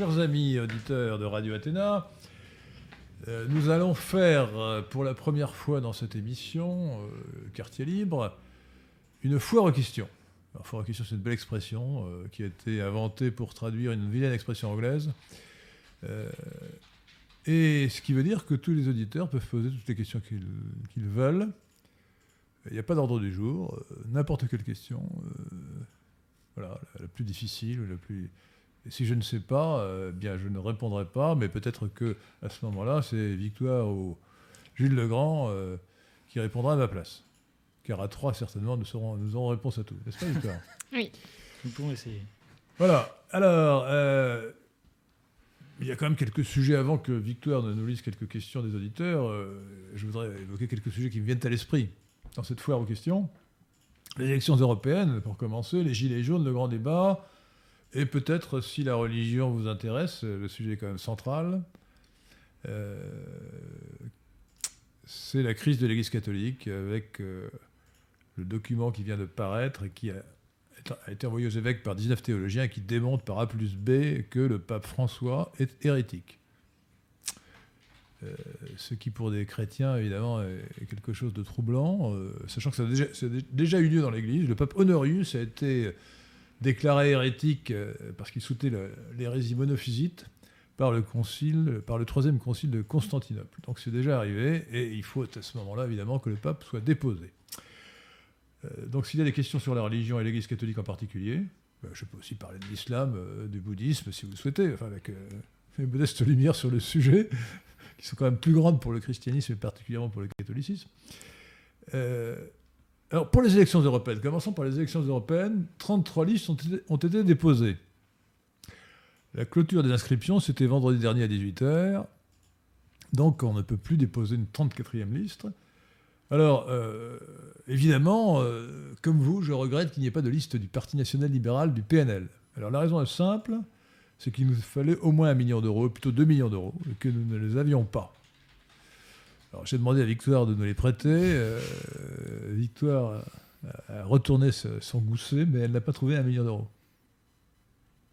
Chers amis auditeurs de Radio Athéna, euh, nous allons faire euh, pour la première fois dans cette émission, euh, Quartier Libre, une foire aux questions. Alors, foire aux questions, c'est une belle expression qui a été inventée pour traduire une vilaine expression anglaise. Et ce qui veut dire que tous les auditeurs peuvent poser toutes les questions qu'ils veulent. Il n'y a pas d'ordre du jour, n'importe quelle question. voilà, la, plus difficile, la plus. Et si je ne sais pas, euh, bien je ne répondrai pas, mais peut-être que à ce moment-là, c'est Victoire ou Jules Legrand euh, qui répondra à ma place. Car à trois, certainement, nous, saurons, nous aurons réponse à tout. N'est-ce pas, Victoire? Oui. Nous pouvons essayer. Voilà. Alors, euh, il y a quand même quelques sujets avant que Victoire ne nous lise quelques questions des auditeurs. euh, je voudrais évoquer quelques sujets qui me viennent à l'esprit dans cette foire aux questions. Les élections européennes, pour commencer, les gilets jaunes, le grand débat, et peut-être, si la religion vous intéresse, le sujet est quand même central, euh, c'est la crise de l'Église catholique avec euh, le document qui vient de paraître et qui a été envoyé aux évêques par 19 théologiens qui démontrent par A plus B que le pape François est hérétique. Euh, ce qui pour des chrétiens évidemment est quelque chose de troublant, sachant que ça a déjà eu lieu dans l'Église. Le pape Honorius a été déclaré hérétique euh, parce qu'il soutenait l'hérésie monophysite par le concile, par le troisième concile de Constantinople. Donc c'est déjà arrivé et il faut à ce moment-là évidemment que le pape soit déposé. Euh, donc s'il y a des questions sur la religion et l'Église catholique en particulier, euh, je peux aussi parler de l'islam, euh, du bouddhisme si vous le souhaitez, enfin avec une modeste lumière sur le sujet, qui sont quand même plus grandes pour le christianisme et particulièrement pour le catholicisme. Alors pour les élections européennes, commençons par les élections européennes, 33 listes ont été, déposées. La clôture des inscriptions, c'était vendredi dernier à 18h, donc on ne peut plus déposer une 34e liste. Alors, euh, évidemment, euh, comme vous, je regrette qu'il n'y ait pas de liste du Parti national libéral du PNL. Alors, la raison est simple, c'est qu'il nous fallait au moins un million d'euros, plutôt 2 millions d'euros, et que nous ne les avions pas. Alors, j'ai demandé à Victoire de nous les prêter. euh, Victoire a, retourné son gousset, mais elle n'a pas trouvé un million d'euros.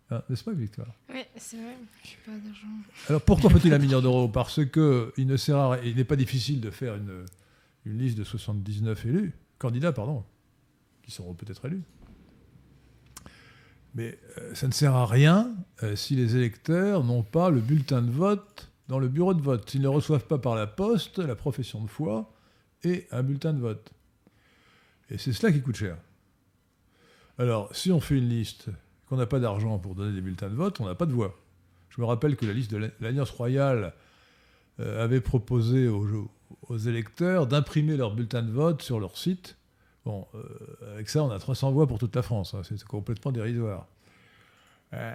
Hein, N'est-ce pas, Victoire? Oui, c'est vrai, je n'ai pas d'argent. alors pourquoi faut-il un million d'euros? Parce que il ne sert à rien- il n'est pas difficile de faire une, une liste de 79 élus, candidats, pardon, qui seront peut-être élus. Mais euh, ça ne sert à rien euh, si les électeurs n'ont pas le bulletin de vote dans le bureau de vote. S'ils ne reçoivent pas par la poste la profession de foi et un bulletin de vote. Et c'est cela qui coûte cher. Alors, si on fait une liste, qu'on n'a pas d'argent pour donner des bulletins de vote, on n'a pas de voix. Je me rappelle que la liste de l'Alliance royale euh, avait proposé aux, électeurs d'imprimer leur bulletin de vote sur leur site. Bon, euh, avec ça, on a 300 voix pour toute la France. hein, c'est complètement dérisoire. Euh,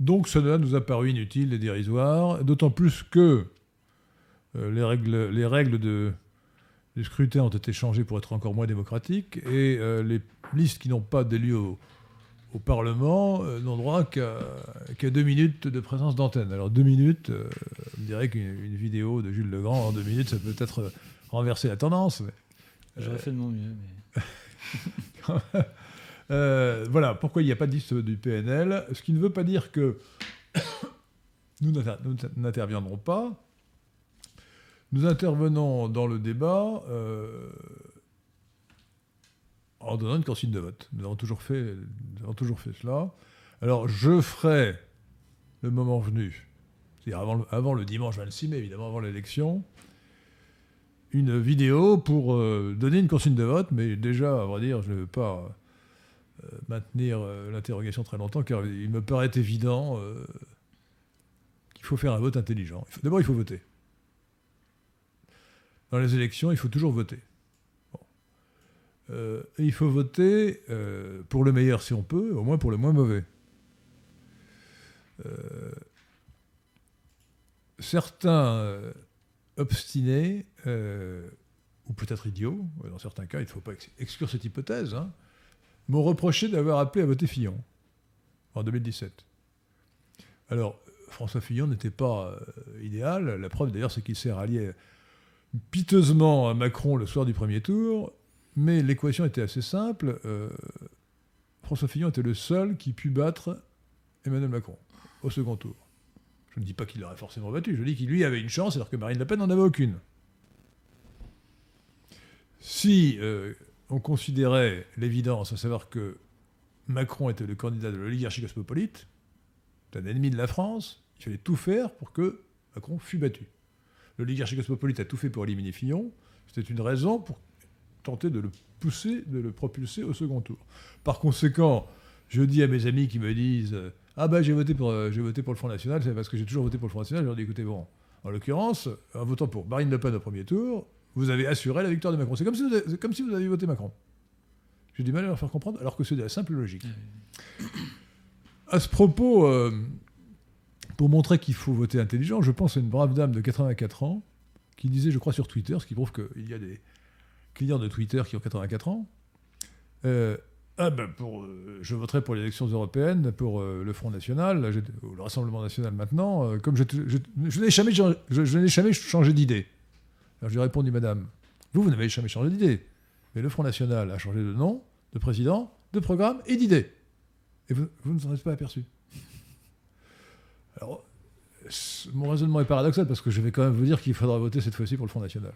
donc, cela nous a paru inutile et dérisoire, d'autant plus que euh, les règles, les règles de, du scrutin ont été changées pour être encore moins démocratiques et euh, les listes qui n'ont pas d'élu au, au Parlement euh, n'ont droit qu'à deux minutes de présence d'antenne. Alors deux minutes, euh, on dirait qu'une une vidéo de Jules Legrand en deux minutes, ça peut peut-être euh, renverser la tendance. J'aurais fait de mon mieux, mais Euh, voilà pourquoi il n'y a pas de liste du PNL, ce qui ne veut pas dire que nous n'inter- nous n'interviendrons pas. Nous intervenons dans le débat euh, en donnant une consigne de vote. Nous avons toujours fait, cela. Alors je ferai le moment venu, c'est-à-dire avant, le- dimanche 26 mai, évidemment avant l'élection, une vidéo pour euh, donner une consigne de vote, mais déjà, à vrai dire, je ne veux pas maintenir euh, l'interrogation très longtemps, car il me paraît évident euh, qu'il faut faire un vote intelligent. D'abord, il faut voter. Dans les élections, il faut toujours voter. Euh, il faut voter euh, pour le meilleur si on peut, au moins pour le moins mauvais. Euh, certains euh, obstinés, euh, ou peut-être idiots, dans certains cas, il ne faut pas ex- exclure cette hypothèse, hein, m'ont reproché d'avoir appelé à voter Fillon en 2017. Alors, François Fillon n'était pas euh, idéal. La preuve, d'ailleurs, c'est qu'il s'est rallié piteusement à Macron le soir du premier tour. Mais l'équation était assez simple. Euh, François Fillon était le seul qui put battre Emmanuel Macron. au second tour. Je ne dis pas qu'il l'aurait forcément battu, je dis qu'il lui avait une chance alors que Marine Le Pen n'en avait aucune. Si euh, on considérait l'évidence, à savoir que Macron était le candidat de l'oligarchie cosmopolite, un ennemi de la France, il fallait tout faire pour que Macron fût battu. L'oligarchie cosmopolite a tout fait pour éliminer Fillon, c'était une raison pour tenter de le pousser, de le propulser au second tour. Par conséquent, je dis à mes amis qui me disent Ah ben j'ai voté, pour, euh, j'ai voté pour le Front National, c'est parce que j'ai toujours voté pour le Front National, je leur dis écoutez, bon, en l'occurrence, en votant pour Marine Le Pen au premier tour, vous avez assuré la victoire de Macron. C'est comme si vous, avez, voté Macron. J'ai du mal à leur faire comprendre, alors que c'est de la simple logique. À ce propos, euh, pour montrer qu'il faut voter intelligent, je pense à une brave dame de 84 ans qui disait, je crois, sur Twitter, ce qui prouve qu'il y a des clients de Twitter qui ont 84 ans. Euh, ah ben euh, je voterai pour les élections européennes, pour le Front National, le Rassemblement National maintenant, comme je, n'ai jamais changé d'idée. Alors je lui ai répondu, madame, vous, vous n'avez jamais changé d'idée. Mais le Front National a changé de nom, de président, de programme et d'idée. Et vous, ne vous en êtes pas aperçu. Alors, mon raisonnement est paradoxal parce que je vais quand même vous dire qu'il faudra voter cette fois-ci pour le Front National.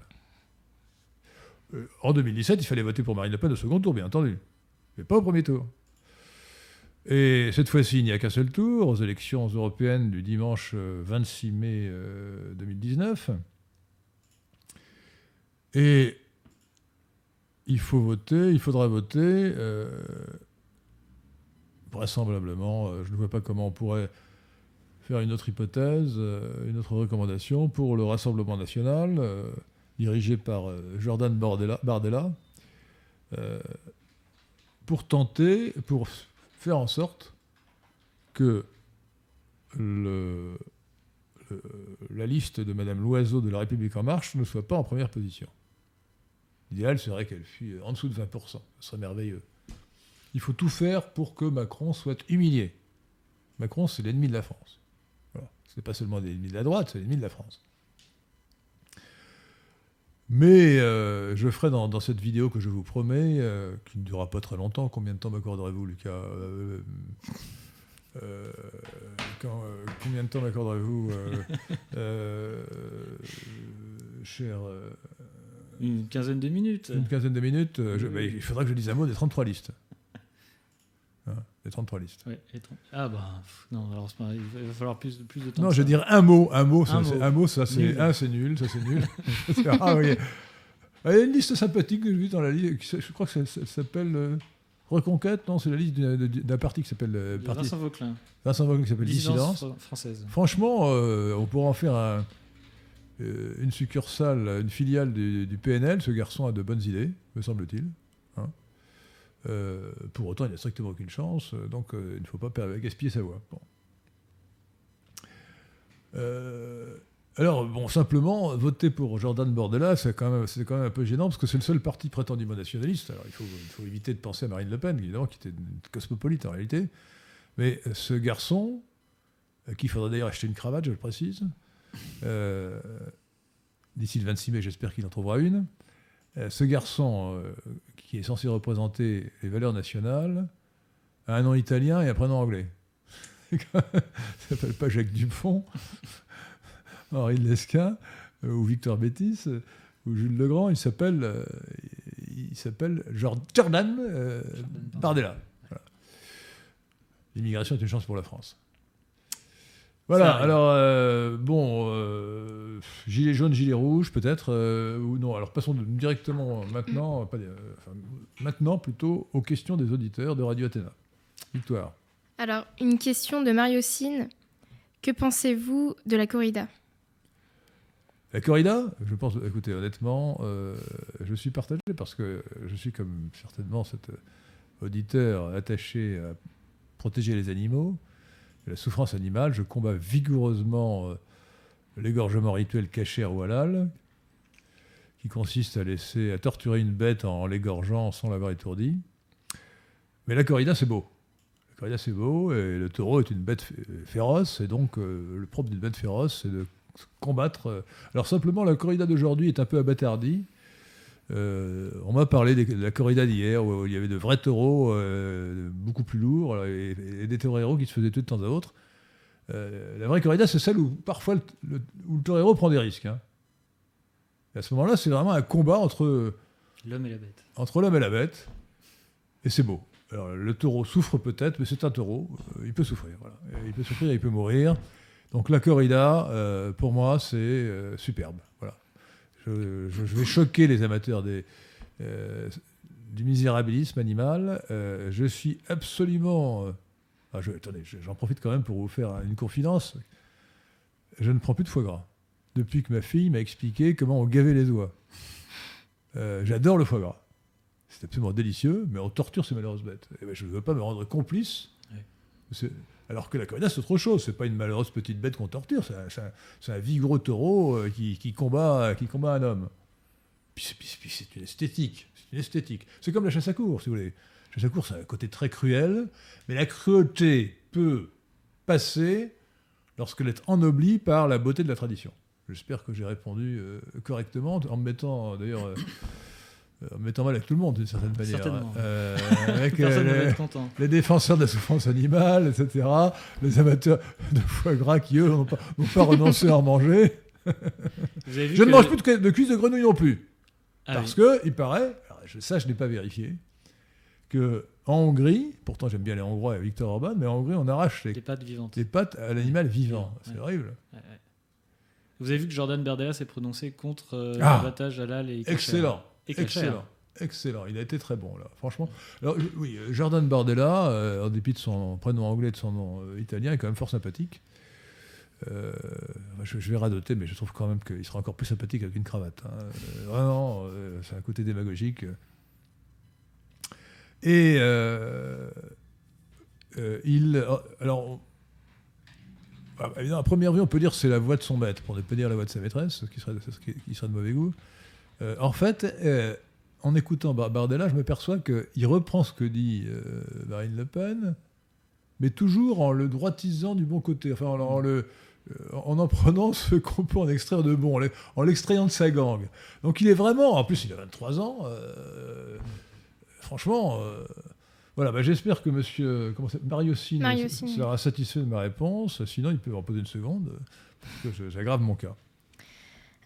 Euh, en 2017, il fallait voter pour Marine Le Pen au second tour, bien entendu. Mais pas au premier tour. Et cette fois-ci, il n'y a qu'un seul tour, aux élections européennes du dimanche 26 euh, mai 2019. Et il faut voter, il faudra voter. Euh, vraisemblablement, euh, je ne vois pas comment on pourrait faire une autre hypothèse, euh, une autre recommandation pour le Rassemblement national, dirigé par Jordan Bardella, pour tenter, pour faire en sorte que la liste de Madame Loiseau de la République en marche ne soit pas en première position. L'idéal serait qu'elle fût en dessous de 20%. Ce serait merveilleux. Il faut tout faire pour que Macron soit humilié. Macron, c'est l'ennemi de la France. Ce n'est pas seulement l'ennemi de la droite, c'est l'ennemi de la France. Mais euh, je ferai dans, cette vidéo que je vous promets, euh, qui ne durera pas très longtemps, combien de temps m'accorderez-vous, Lucas euh, Combien de temps m'accorderez-vous, cher une quinzaine de minutes. Une quinzaine de minutes. Euh, bah, il faudra que je dise un mot des 33 listes. Hein, des 33 listes. Ah bah non, alors il va falloir plus, plus de temps. Non, je veux dire un mot, un mot, ça, c'est, un mot, ça c'est un, c'est nul, ça c'est nul. ah oui. Il y a une liste sympathique que j'ai vue dans la liste, je crois que ça, s'appelle euh, Reconquête, non, c'est la liste d'un parti qui s'appelle euh, Vincent Vauclin. Vincent Vauclin qui s'appelle Dissidence. française. Franchement, on pourrait en faire un, une succursale, une filiale du, PNL, ce garçon a de bonnes idées, me semble-t-il. Hein. Euh, pour autant, il n'a strictement aucune chance, donc euh, il ne faut pas gaspiller sa voix. alors, bon, simplement, voter pour Jordan Bordella, c'est quand, même, un peu gênant, parce que c'est le seul parti prétendument nationaliste. Alors, il faut, il éviter de penser à Marine Le Pen, évidemment, qui était cosmopolite en réalité. Mais ce garçon, qu'il faudrait d'ailleurs acheter une cravate, je le précise, euh, d'ici le 26 mai, j'espère qu'il en trouvera une. Euh, ce garçon, euh, qui est censé représenter les valeurs nationales, a un nom italien et un prénom anglais. Il ne s'appelle pas Jacques Dupont, Henri Lesquin, ou Victor Bétis, ou Jules Legrand, il s'appelle il s'appelle Jordan Bardella. L'immigration est une chance pour la France. Voilà, alors, euh, bon, euh, gilet jaune, gilet rouge, peut-être, euh, ou non. Alors, passons directement maintenant, pas, maintenant plutôt aux questions des auditeurs de Radio Athéna. Victoire. Alors, une question de Mariocine. Que pensez-vous de la corrida? La corrida? Je pense, écoutez, honnêtement, je suis partagé parce que je suis comme certainement cet auditeur attaché à protéger les animaux la souffrance animale, je combats vigoureusement euh, l'égorgement rituel caché ou halal, qui consiste à laisser, à torturer une bête en l'égorgeant sans l'avoir étourdi. Mais la corrida, c'est beau. La corrida, c'est beau, et le taureau est une bête féroce, et donc euh, le propre d'une bête féroce, c'est de combattre. Euh, alors simplement, la corrida d'aujourd'hui est un peu abattardie. Euh, on m'a parlé de la corrida d'hier où il y avait de vrais taureaux euh, beaucoup plus lourds et, des taureaux qui se faisaient tuer de temps à autre. Euh, la vraie corrida, c'est celle où parfois le, le- où le torero prend des risques. hein. À ce moment-là, c'est vraiment un combat entre, L'homme et la bête. entre l'homme et la bête. Et c'est beau. Alors, le taureau souffre peut-être, mais c'est un taureau. il peut souffrir. Voilà. Il peut souffrir, il peut mourir. Donc la corrida, pour moi, c'est superbe. Voilà. Je, vais choquer les amateurs des, euh, du misérabilisme animal. Euh, je suis absolument... euh, ah, je- attendez, je- j'en profite quand même pour vous faire une confidence. Je ne prends plus de foie gras. Depuis que ma fille m'a expliqué comment on gavait les oies. J'adore le foie gras. C'est absolument délicieux, mais on torture ces malheureuses bêtes. Et ben, je ne veux pas me rendre complice. Ouais. Alors que la corrida, c'est autre chose. C'est pas une malheureuse petite bête qu'on torture. C'est un, vigoureux taureau euh, qui, combat, qui combat un homme. Puis c'est- une esthétique. C'est une esthétique. C'est comme la chasse à courre, si vous voulez. La chasse à courre, c'est un côté très cruel, mais la cruauté peut passer lorsqu'elle est ennoblie par la beauté de la tradition. J'espère que j'ai répondu euh, correctement, en me mettant, d'ailleurs, euh, en me mettant mal avec tout le monde, d'une certaine manière. Certainement. Euh, avec, euh, les- défenseurs de la souffrance animale, etc., les amateurs de foie gras qui, eux, n'ont pas, renoncé à en manger. Vous avez vu Je ne mange plus de, cu- de cuisses de grenouille non plus. Ah parce oui. que, il paraît, alors, je, ça je n'ai pas vérifié, que en Hongrie, pourtant j'aime bien les Hongrois et Victor Orban, mais en Hongrie on arrache les, les pattes vivantes. les pattes à l'animal vivant. Ouais. C'est horrible. Ouais, ouais. Vous avez vu que Jordan Berdella s'est prononcé contre euh, Ah. l'abattage halal et. Excellent. Excellent. Excellent. Il a été très bon, là. Franchement. Alors, oui, Jordan Bardella, euh, en dépit de son prénom anglais et de son nom euh, italien, est quand même fort sympathique. Euh, je, je vais radoter, mais je trouve quand même qu'il sera encore plus sympathique avec une cravate. hein. Vraiment, c'est un côté démagogique. Et il. Alors. ah, à première vue, on peut dire que c'est la voix de son maître, pour ne pas dire la voix de sa maîtresse, ce qui serait, ce qui serait de mauvais goût. Euh, en fait, euh, en écoutant Bar- Bardella, je me perçois qu'il reprend ce que dit euh, Marine Le Pen, mais toujours en le droitisant du bon côté, enfin en, en le, en en prenant ce qu'on peut en extraire de bon, en l'e- en l'extrayant de sa gangue. Donc il est vraiment, en plus il a 23 ans, euh, franchement, euh, voilà, bah, j'espère que monsieur comment Mario Signe sera satisfait de ma réponse, sinon il peut en poser une seconde, parce que j'aggrave mon cas.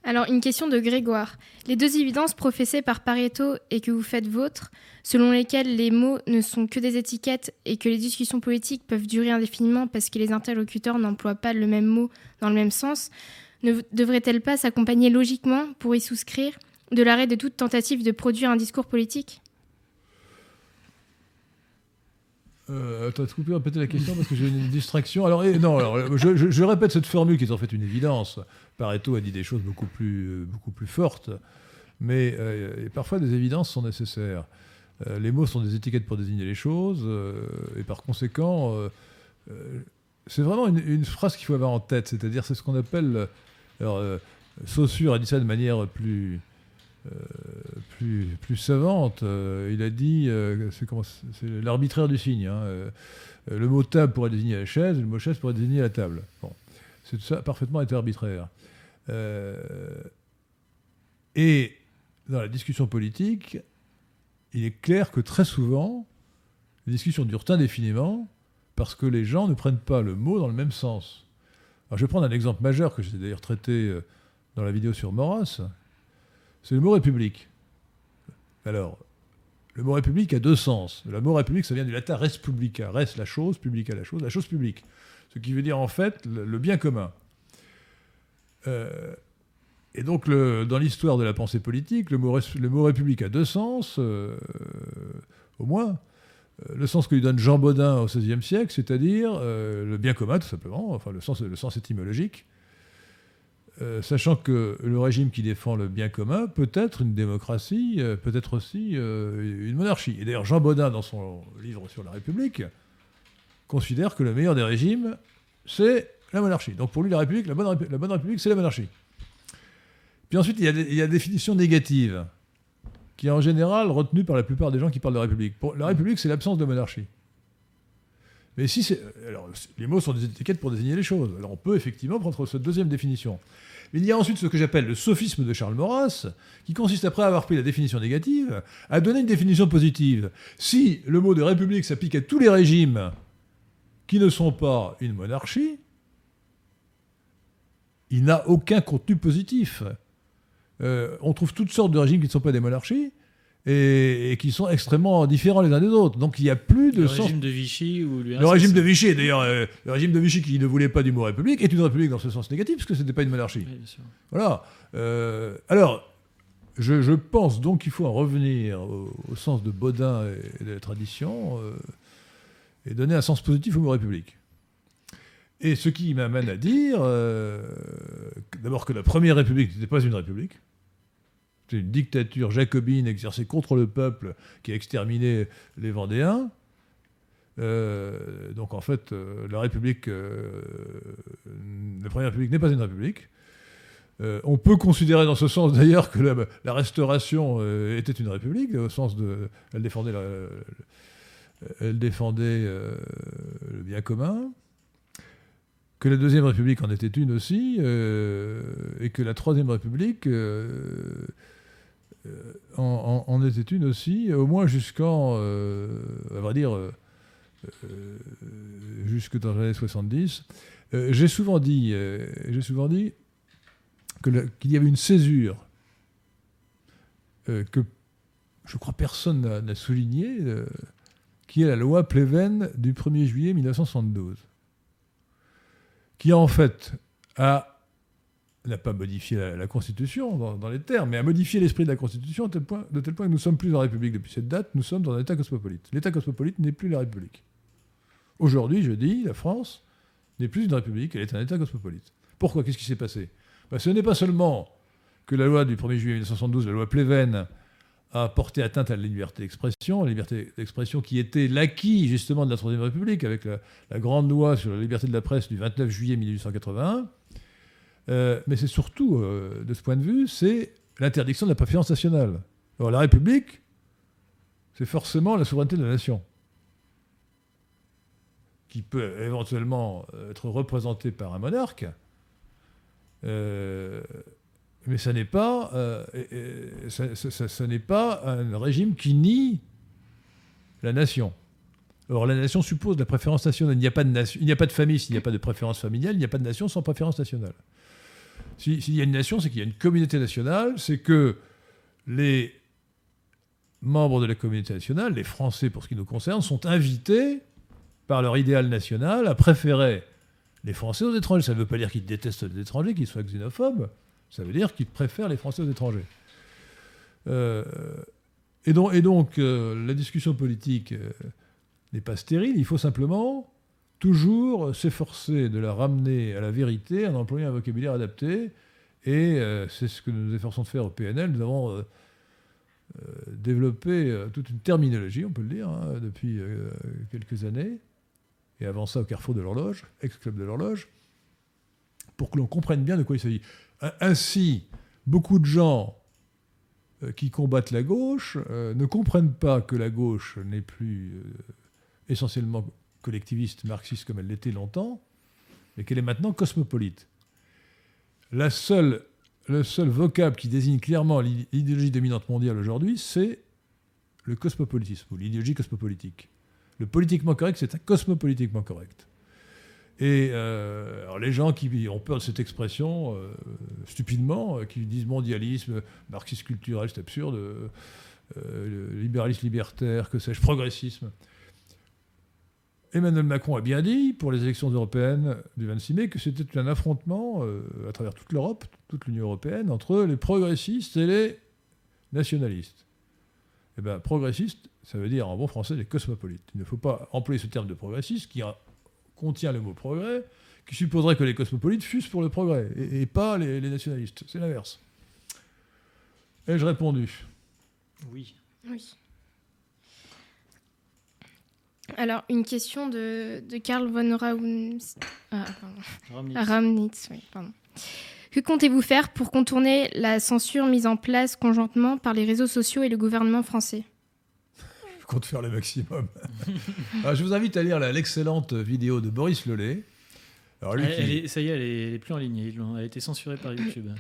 Alors, une question de Grégoire. Les deux évidences professées par Pareto et que vous faites vôtres, selon lesquelles les mots ne sont que des étiquettes et que les discussions politiques peuvent durer indéfiniment parce que les interlocuteurs n'emploient pas le même mot dans le même sens, ne devraient-elles pas s'accompagner logiquement, pour y souscrire, de l'arrêt de toute tentative de produire un discours politique? Euh, attends, répéter la question parce que j'ai une distraction. Alors, eh, non, alors, je, répète cette formule qui est en fait une évidence. Pareto a dit des choses beaucoup plus, euh, beaucoup plus fortes, mais euh, parfois des évidences sont nécessaires. Euh, les mots sont des étiquettes pour désigner les choses, et par conséquent, c'est vraiment une, phrase qu'il faut avoir en tête. C'est-à-dire, c'est ce qu'on appelle. Alors, Saussure a dit ça de manière plus. Plus, savante. Euh, il a dit, euh, c'est l'arbitraire du signe. hein. Euh, le mot table pourrait désigner la chaise, le mot chaise pourrait désigner la table. Bon. C'est tout ça parfaitement été arbitraire. Et dans la discussion politique, il est clair que très souvent, les discussions durent indéfiniment parce que les gens ne prennent pas le mot dans le même sens. Je vais prendre un exemple majeur que j'ai d'ailleurs traité dans la vidéo sur Maurras. C'est le mot république. Alors, le mot république a deux sens. Le mot république, ça vient du latin res publica. Res, la chose, publica, la chose, la chose publique. Ce qui veut dire en fait le, bien commun. Euh, et donc, dans l'histoire de la pensée politique, le mot, république a deux sens, euh, au moins. Euh, Le sens que lui donne Jean Baudin au XVIe siècle, c'est-à-dire le bien commun, tout simplement, le sens, le sens étymologique. Euh, sachant que le régime qui défend le bien commun peut être une démocratie, euh, peut être aussi euh, une monarchie. Et d'ailleurs, Jean Baudin, dans son livre sur la République, considère que le meilleur des régimes, c'est la monarchie. Donc pour lui, la République, la bonne, République, c'est la monarchie. Puis ensuite, il y a, il y a la définition négative, qui est en général retenue par la plupart des gens qui parlent de République. Pour, la République, c'est l'absence de monarchie. Mais si c'est. Alors, les mots sont des étiquettes pour désigner les choses. Alors, on peut effectivement prendre cette deuxième définition. Il y a ensuite ce que j'appelle le sophisme de Charles Maurras, qui consiste, après avoir pris la définition négative, à donner une définition positive. Si le mot de république s'applique à tous les régimes qui ne sont pas une monarchie, il n'a aucun contenu positif. Euh, on trouve toutes sortes de régimes qui ne sont pas des monarchies et, et qui sont extrêmement différents les uns des autres. Donc il n'y a plus de Le sens. régime de Vichy ou lui Le régime de Vichy, d'ailleurs, euh, le régime de Vichy qui ne voulait pas du mot république, est une république dans ce sens négatif, parce que ce n'était pas une monarchie. Oui, bien sûr. Voilà. Euh, alors, je, je pense donc qu'il faut en revenir au, au sens de Baudin et de la tradition euh, et donner un sens positif au mot république. Et ce qui m'amène à dire, d'abord que la première république n'était pas une république. Une dictature jacobine exercée contre le peuple qui a exterminé les Vendéens. Euh, donc en fait, euh, la République, euh, la Première République n'est pas une République. On peut considérer dans ce sens d'ailleurs que la, la Restauration était une République, au sens de, elle défendait, la- elle défendait le bien commun, que la Deuxième République en était une aussi, et que la Troisième République en, en- était une aussi, au moins jusqu'en, euh, à vrai dire, euh, euh, jusque dans les années 70. Euh, j'ai souvent dit, euh, j'ai souvent dit qu'il y avait une césure euh, que je crois personne n'a- n'a souligné, euh, qui est la loi Pleven du 1er juillet 1972, qui en fait a n'a pas modifié la, la Constitution dans, dans les termes, mais a modifié l'esprit de la Constitution tel, point, de tel point que nous sommes plus en République depuis cette date, nous sommes dans un État cosmopolite. L'État cosmopolite n'est plus la République. Aujourd'hui, je dis, la France n'est plus une République, elle est un État cosmopolite. Pourquoi? Qu'est-ce qui s'est passé? Ben, Ce n'est pas seulement que la loi du 1er juillet 1972, la loi Pleven, a porté atteinte à la liberté d'expression, la liberté d'expression qui était l'acquis justement de la Troisième République avec la, la grande loi sur la liberté de la presse du 29 juillet 1881. Euh, mais c'est surtout, euh, de ce point de vue, c'est l'interdiction de la préférence nationale. Alors la République, c'est forcément la souveraineté de la nation, qui peut éventuellement être représentée par un monarque, euh, mais ça n'est pas, euh, ça- n'est pas un régime qui nie la nation. Or, la nation suppose la préférence nationale. Il n'y a pas de, il n'y a pas de famille s'il n'y a pas de préférence familiale, il n'y a pas de nation sans préférence nationale. Si- S'il y a une nation, c'est qu'il y a une communauté nationale, c'est que les membres de la communauté nationale, les Français pour ce qui nous concerne, sont invités par leur idéal national à préférer les Français aux étrangers. Ça ne veut pas dire qu'ils détestent les étrangers, qu'ils soient xénophobes, ça veut dire qu'ils préfèrent les Français aux étrangers. Euh, et donc, et donc, euh, la discussion politique euh, n'est pas stérile, il faut simplement toujours s'efforcer de la ramener à la vérité en employant un vocabulaire adapté. Et euh, c'est ce que nous nous efforçons de faire au PNL. Nous avons euh, euh, développé toute une terminologie, on peut le dire, hein, depuis quelques années, et avant ça au Carrefour de l'Horloge, ex-club de l'Horloge, pour que l'on comprenne bien de quoi il s'agit. Ainsi, beaucoup de gens qui combattent la gauche ne comprennent pas que la gauche n'est plus essentiellement collectiviste, marxiste comme elle l'était longtemps, mais qu'elle est maintenant cosmopolite. La seule, le seul vocable qui désigne clairement l'i- l'idéologie dominante mondiale aujourd'hui, c'est le cosmopolitisme, ou l'idéologie cosmopolitique. Le politiquement correct, c'est un cosmopolitiquement correct. Et euh, alors les gens qui ont peur de cette expression, euh, stupidement, euh, qui disent mondialisme, marxisme culturel, c'est absurde, libéralisme libertaire, que sais-je, progressisme. Emmanuel Macron a bien dit, pour les élections européennes du 26 mai, que c'était un affrontement euh, à travers toute l'Europe, toute l'Union européenne, entre les progressistes et les nationalistes. Eh bien, progressiste, ça veut dire en bon français les cosmopolites. Il ne faut pas employer ce terme de progressiste qui a- contient le mot progrès, qui supposerait que les cosmopolites fussent pour le progrès et, et pas les, les nationalistes. C'est l'inverse. Ai-je répondu? Oui. Oui. Alors, une question de, de Karl von Raunz... Ah, pardon. Ramnitz. Oui, pardon. Que comptez-vous faire pour contourner la censure mise en place conjointement par les réseaux sociaux et le gouvernement français? Je compte faire le maximum. Alors, je vous invite à lire l'excellente vidéo de Boris Lelay. Alors, lui Elle- qui- elle est- ça y est, elle est, elle est plus en ligne. Elle a été censurée par YouTube.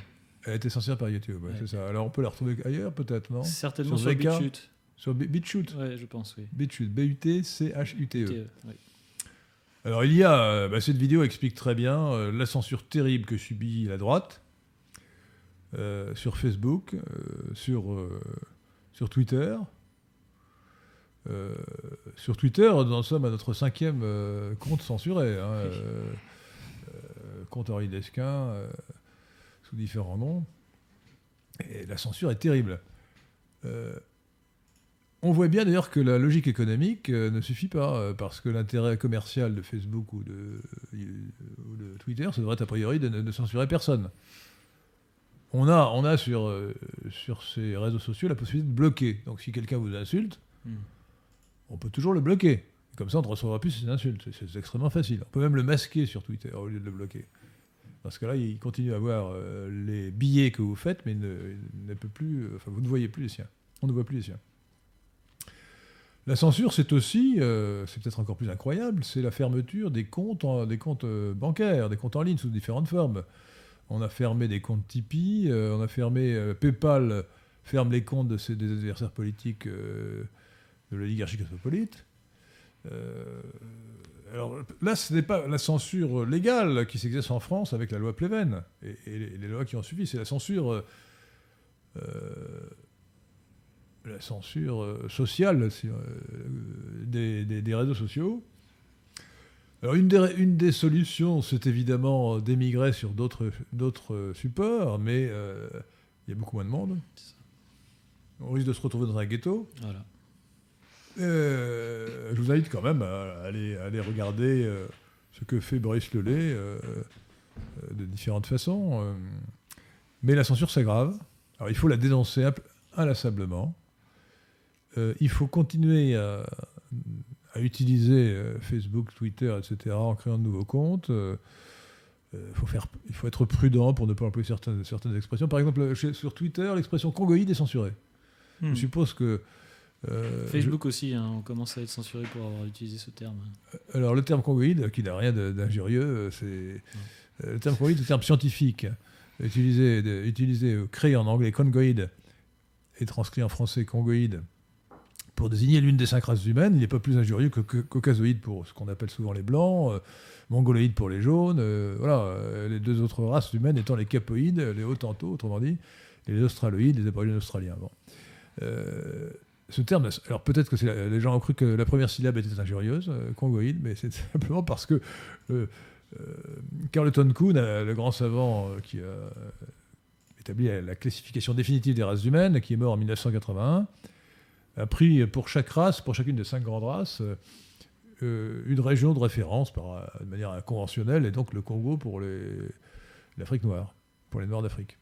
Elle a été censurée par YouTube, ouais, Ouais. c'est ça. Alors on peut la retrouver ailleurs peut-être, non? Certainement Sur sur? BitChute. Sur Bi- BitChute. Ouais, je pense, oui. BitChute, B-U-T-C-H-U-T-E. Alors il y a, euh, bah, cette vidéo explique très bien euh, la censure terrible que subit la droite euh, sur Facebook, euh, sur, sur Twitter. Sur Twitter, nous en sommes à notre cinquième compte censuré. hein, compte Henri Desquin, sous différents noms. Et la censure est terrible. Euh, on voit bien d'ailleurs que la logique économique euh, ne suffit pas, euh, parce que l'intérêt commercial de Facebook ou de, ou de Twitter, ça devrait être a priori de ne censurer personne. On a, on a sur, euh, sur ces réseaux sociaux la possibilité de bloquer. Donc si quelqu'un vous insulte, Hmm. on peut toujours le bloquer. Comme ça, on ne recevra plus ces insultes. C'est- extrêmement facile. On peut même le masquer sur Twitter au lieu de le bloquer. Dans ce cas-là, il continue à voir euh, les billets que vous faites, mais il ne, ne peut plus. euh, Enfin, vous ne voyez plus les siens. On ne voit plus les siens. La censure, c'est aussi, euh, c'est peut-être encore plus incroyable, c'est la fermeture des comptes, des comptes euh, bancaires, des comptes en ligne sous différentes formes. On a fermé des comptes Tipeee, euh, on a fermé PayPal ferme les comptes de ses, des adversaires politiques de l'oligarchie cosmopolite. Alors là, ce n'est pas la censure légale qui s'exerce en France avec la loi Pleven et, les, lois qui ont suivi, c'est la censure, la censure euh, sociale euh, des, des- des réseaux sociaux. Alors une des, une des solutions, c'est évidemment d'émigrer sur d'autres supports, mais euh, il y a beaucoup moins de monde. On risque de se retrouver dans un ghetto. Voilà. Euh, je vous invite quand même à aller, à aller regarder euh, ce que fait Boris Lelay euh, de différentes façons. mais la censure s'aggrave. Alors il faut la dénoncer inlassablement. Euh, il faut continuer à, à utiliser euh, Facebook, Twitter, etc. en créant de nouveaux comptes. Euh, faut faire, il faut être prudent pour ne pas employer certaines, certaines expressions. Par exemple, chez- sur Twitter, l'expression congoïde est censurée. Hmm. Je suppose que... euh, je- Facebook aussi, hein, on commence à être censuré pour avoir utilisé ce terme. Alors, le terme congoïde, qui n'a rien d'injurieux, c'est. Le terme congoïde est un terme scientifique, utilisé, de- utilisé créé en anglais congoïde et transcrit en français congoïde pour désigner l'une des cinq races humaines. Il n'est pas plus injurieux que, que- caucasoïde pour ce qu'on appelle souvent les blancs, euh, mongoloïde pour les jaunes. euh, voilà, euh, les deux autres races humaines étant les capoïdes, les hauts-tantaux, autrement dit, et les australoïdes, les aborigènes australiens. Ce terme, alors peut-être que les gens ont cru que la première syllabe était injurieuse, congoïde, mais c'est simplement parce que Carleton euh, le grand savant qui a établi la classification définitive des races humaines, qui est mort en 1981, a pris pour chaque race, pour chacune des cinq grandes races, euh, une région de référence par, de manière conventionnelle, et donc le Congo pour l'Afrique noire, pour les Noirs d'Afrique.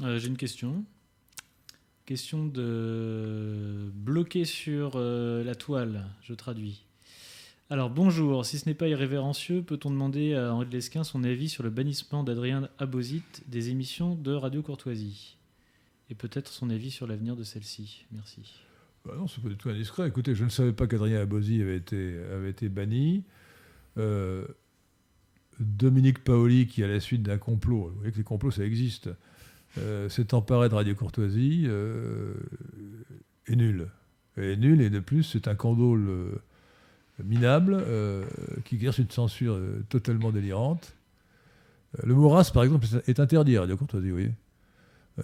Euh, J'ai une question. Question de bloqué sur euh, la toile, je traduis. Alors bonjour, si ce n'est pas irrévérencieux, peut-on demander à Henri de Lesquin son avis sur le bannissement d'Adrien Abosite des émissions de Radio Courtoisie? Et peut-être son avis sur l'avenir de celle-ci. Merci. Bah non, c'est pas du tout indiscret. Écoutez, je ne savais pas qu'Adrien Abosi avait été, avait été banni. Euh, Dominique Paoli, qui à la suite d'un complot, vous voyez que les complots ça existe, euh, s'est emparé de Radio Courtoisie, euh, est nul. Est nul, et de plus, c'est un condole euh, minable euh, qui exerce une censure euh, totalement délirante. Euh, le mot race, par exemple, est interdit à Radio Courtoisie, vous voyez,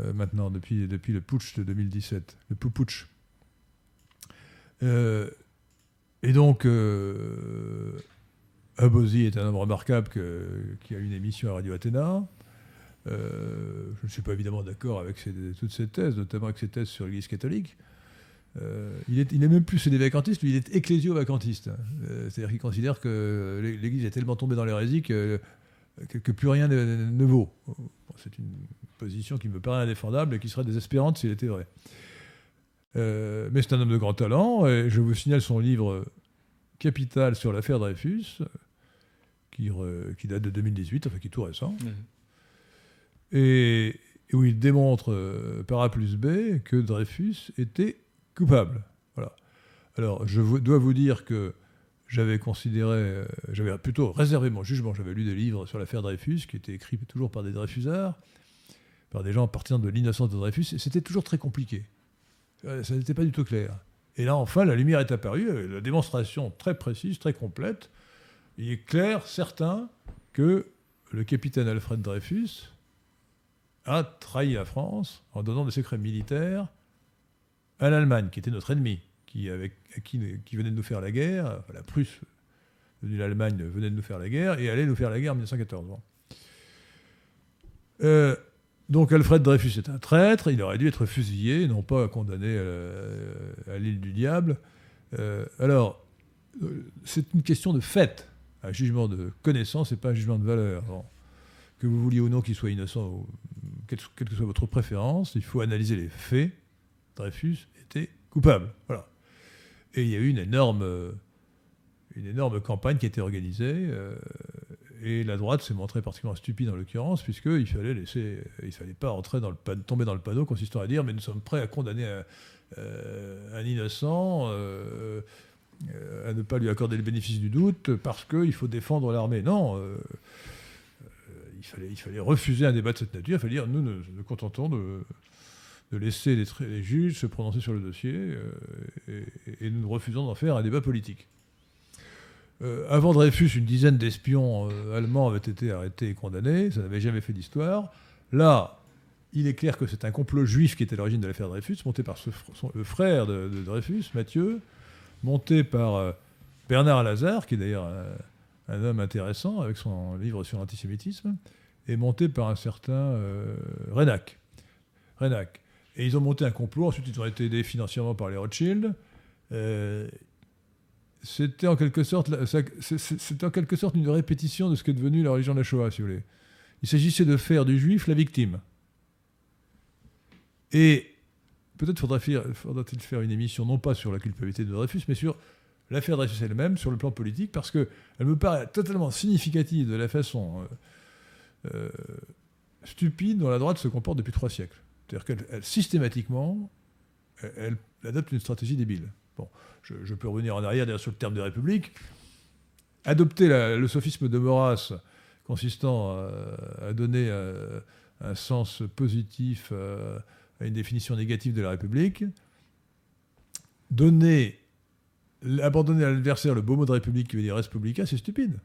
euh, maintenant, depuis, le putsch de 2017, le putsch. Euh, et donc, euh, Abosi est un homme remarquable qui a une émission à Radio Athéna. Euh, je ne suis pas évidemment d'accord avec toutes ses thèses, notamment avec ses thèses sur l'Église catholique. Euh, il, est, même plus cédé-vacantiste, lui, il est ecclésio-vacantiste. C'est-à-dire qu'il considère que l'É- l'Église est tellement tombée dans l'hérésie que, plus rien ne, vaut. C'est une position qui me paraît indéfendable et qui serait désespérante s'il était vrai. Euh, mais c'est un homme de grand talent, et je vous signale son livre Capital sur l'affaire Dreyfus, qui, re- qui date de 2018, enfin qui est tout récent, et, et où il démontre euh, par A plus B que Dreyfus était coupable. Voilà. Alors, je vous- dois vous dire que j'avais considéré, euh, j'avais plutôt réservé mon jugement, j'avais lu des livres sur l'affaire Dreyfus, qui étaient écrits toujours par des Dreyfusards, par des gens partant de l'innocence de Dreyfus, c'était toujours très compliqué. Euh, Ça n'était pas du tout clair. Et là, enfin, la lumière est apparue, euh, la démonstration très précise, très complète. Il est clair, certain, que le capitaine Alfred Dreyfus a trahi la France en donnant des secrets militaires à l'Allemagne, qui était notre ennemi, qui, avec, qui, venait de nous faire la guerre, la Prusse, l'Allemagne, venait de nous faire la guerre, et allait nous faire la guerre en 1914. Euh, donc Alfred Dreyfus est un traître, il aurait dû être fusillé, non pas condamné à, l'île du diable. Euh, alors, euh, c'est une question de fait, un jugement de connaissance et pas un jugement de valeur. Que vous vouliez ou non qu'il soit innocent, quelle, que soit votre préférence, il faut analyser les faits. Dreyfus était coupable. Voilà. Et il y a eu une énorme, une énorme campagne qui a été organisée. Euh, et la droite s'est montrée particulièrement stupide en l'occurrence, puisqu'il fallait laisser, il fallait pas entrer dans le tomber dans le panneau consistant à dire mais nous sommes prêts à condamner un, euh, innocent, euh, à ne pas lui accorder le bénéfice du doute, parce qu'il faut défendre l'armée. Non, il, fallait, refuser un débat de cette nature, il fallait dire nous nous, contentons de, laisser les, juges se prononcer sur le dossier, et nous refusons d'en faire un débat politique. Euh, avant Dreyfus, une dizaine d'espions euh, allemands avaient été arrêtés et condamnés. Ça n'avait jamais fait d'histoire. Là, il est clair que c'est un complot juif qui était à l'origine de l'affaire Dreyfus, monté par le frère de, Dreyfus, Mathieu, monté par euh, Bernard Lazare, qui est d'ailleurs un, homme intéressant avec son livre sur l'antisémitisme, et monté par un certain Renac. Renac. Et ils ont monté un complot. Ensuite, ils ont été aidés financièrement par les Rothschild c'était en quelque sorte, c'est en quelque sorte une répétition de ce qu'est devenu la religion de la Shoah, si vous voulez. Il s'agissait de faire du juif la victime. Et peut-être faudra-t-il faire une émission non pas sur la culpabilité de Dreyfus, mais sur l'affaire Dreyfus elle-même, sur le plan politique, parce qu'elle me paraît totalement significative de la façon euh, euh, stupide dont la droite se comporte depuis trois siècles. C'est-à-dire qu'elle, systématiquement, elle adopte une stratégie débile je, peux revenir en arrière sur le terme de république, adopter le sophisme de Maurras consistant à, donner euh, un, sens positif euh, à une définition négative de la République, donner, abandonner à l'adversaire le beau mot de République qui veut dire Respublica, c'est stupide.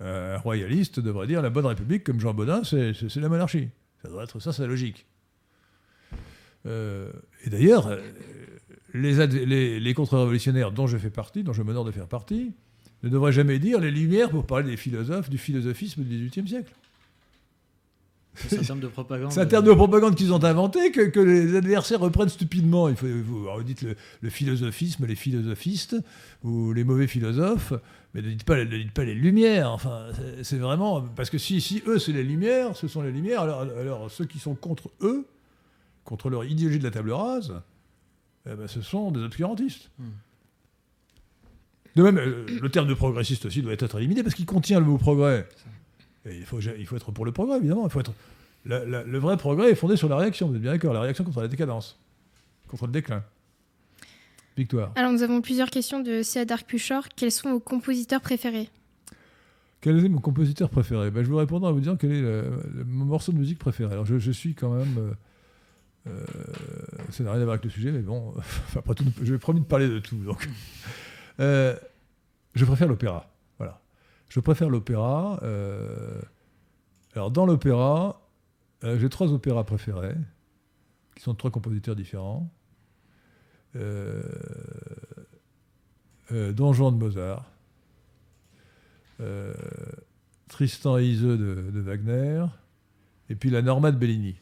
Un royaliste devrait dire la bonne République, comme Jean Baudin, c'est la monarchie. Ça devrait être ça, c'est logique. Euh, et d'ailleurs, les, les, contre-révolutionnaires dont je fais partie, dont je m'honore de faire partie, ne devraient jamais dire les Lumières pour parler des philosophes, du philosophisme du XVIIIe siècle. C'est un terme de propagande. C'est un terme de propagande qu'ils ont inventé, que, les adversaires reprennent stupidement. Il faut, vous, dites le, philosophisme, les philosophistes, ou les mauvais philosophes, mais ne dites pas, ne dites pas les Lumières. Enfin, c'est vraiment. Parce que si, si eux, c'est les Lumières, ce sont les Lumières, alors, alors ceux qui sont contre eux, contre leur idéologie de la table rase, eh ben, ce sont des obscurantistes. Hmm. De même, euh, le terme de progressiste aussi doit être éliminé parce qu'il contient le mot progrès. Et il, faut, il faut être pour le progrès, évidemment. Il faut être, le vrai progrès est fondé sur la réaction, vous êtes bien d'accord La réaction contre la décadence, contre le déclin. Victoire. Alors, nous avons plusieurs questions de Cédar Puchor. Quels sont vos compositeurs préférés? Quel est mon compositeur préféré? Ben, Je vous répondrai en vous disant quel est le, mon morceau de musique préféré. Alors, je, suis quand même. Euh, ça n'a rien à voir avec le sujet, mais bon, après tout, je vais promis de parler de tout. Donc. Euh, je préfère l'opéra. Voilà. Je préfère l'opéra. Euh, alors, dans l'opéra, j'ai trois opéras préférés, qui sont trois compositeurs différents. Don Juan de Mozart, Tristan et Iseux de, Wagner, et puis la Norma de Bellini.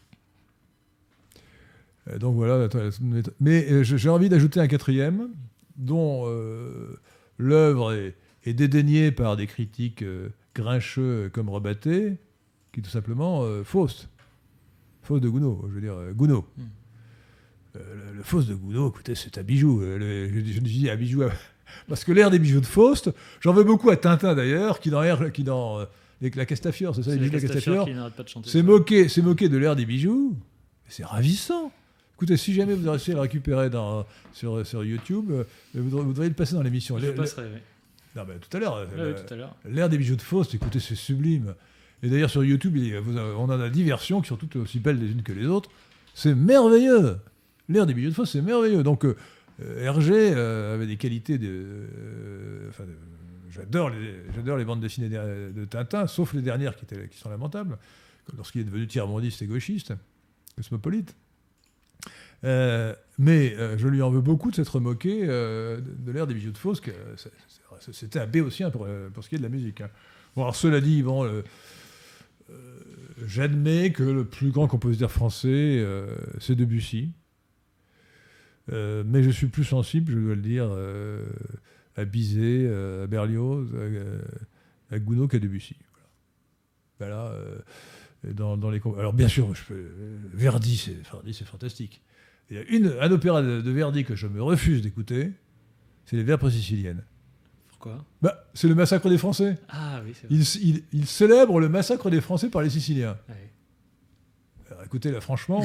Euh, donc voilà, mais euh, j'ai envie d'ajouter un quatrième, dont euh, l'œuvre est, dédaignée par des critiques grincheux comme Rebatté, qui est tout simplement fausse. Fausse de Gounod, je veux dire Gounod. Hmm. le, fausse de Gounod, écoutez, c'est un bijou. je, dis un bijou parce que l'air des bijoux de Faust, j'en veux beaucoup à Tintin d'ailleurs, qui dans, qui dans la Castafiore, c'est ça, les bijoux de la Castafiore, c'est moqué, moqué de l'air des bijoux. C'est ravissant. Écoutez, si jamais vous réussissez à le récupérer dans, sur, sur YouTube, euh, vous, devriez le passer dans l'émission. Je le passerai, oui. Non, mais tout à l'heure. L'air des bijoux de Faust, écoutez, c'est sublime. Et d'ailleurs, sur YouTube, on en a dix versions qui sont toutes aussi belles les unes que les autres. C'est merveilleux. L'air des milieux de fosse, c'est merveilleux. Donc, euh, Hergé euh, avait des qualités de. euh, enfin, de- J'adore les, j'adore les bandes dessinées de, de Tintin, sauf les dernières qui, étaient, qui sont lamentables, lorsqu'il est devenu tiers-mondiste et gauchiste, cosmopolite. Euh, mais euh, je lui en veux beaucoup de s'être moqué euh, de, l'ère des bijoux de c'est- c'était un béotien pour, euh, pour ce qui est de la musique. hein. Bon, alors cela dit, bon, j'admets que le plus grand compositeur français, c'est Debussy. Mais je suis plus sensible, je dois le dire, à Bizet, à Berlioz, à, Gounod qu'à Debussy. Voilà. Là, dans, dans les Alors bien sûr, je peux- Verdi, c'est fantastique. Il y a une, un opéra de, de Verdi que je me refuse d'écouter, c'est les Vêpres siciliennes. Pourquoi? Bah, c'est le massacre des Français. Ah oui, c'est vrai. Il, il- il célèbre le massacre des Français par les Siciliens. Ouais. Alors, écoutez, là, franchement,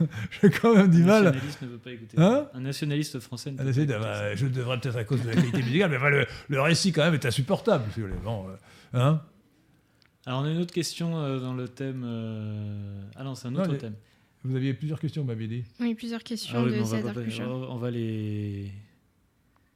euh, j'ai quand même du Un mal. nationaliste ne veut pas écouter. Hein? Un nationaliste français ne peut essayer pas de- écouter bah, ça. je devrais peut-être à cause de la qualité musicale, mais le, le récit quand même est insupportable. Si vous voulez. Bon, euh, hein? Alors on a une autre question euh, dans le thème. euh, Ah non, c'est un autre thème. Vous aviez plusieurs questions, vous m'aviez dit. Oui, plusieurs questions Ah oui, de on, va, on va les.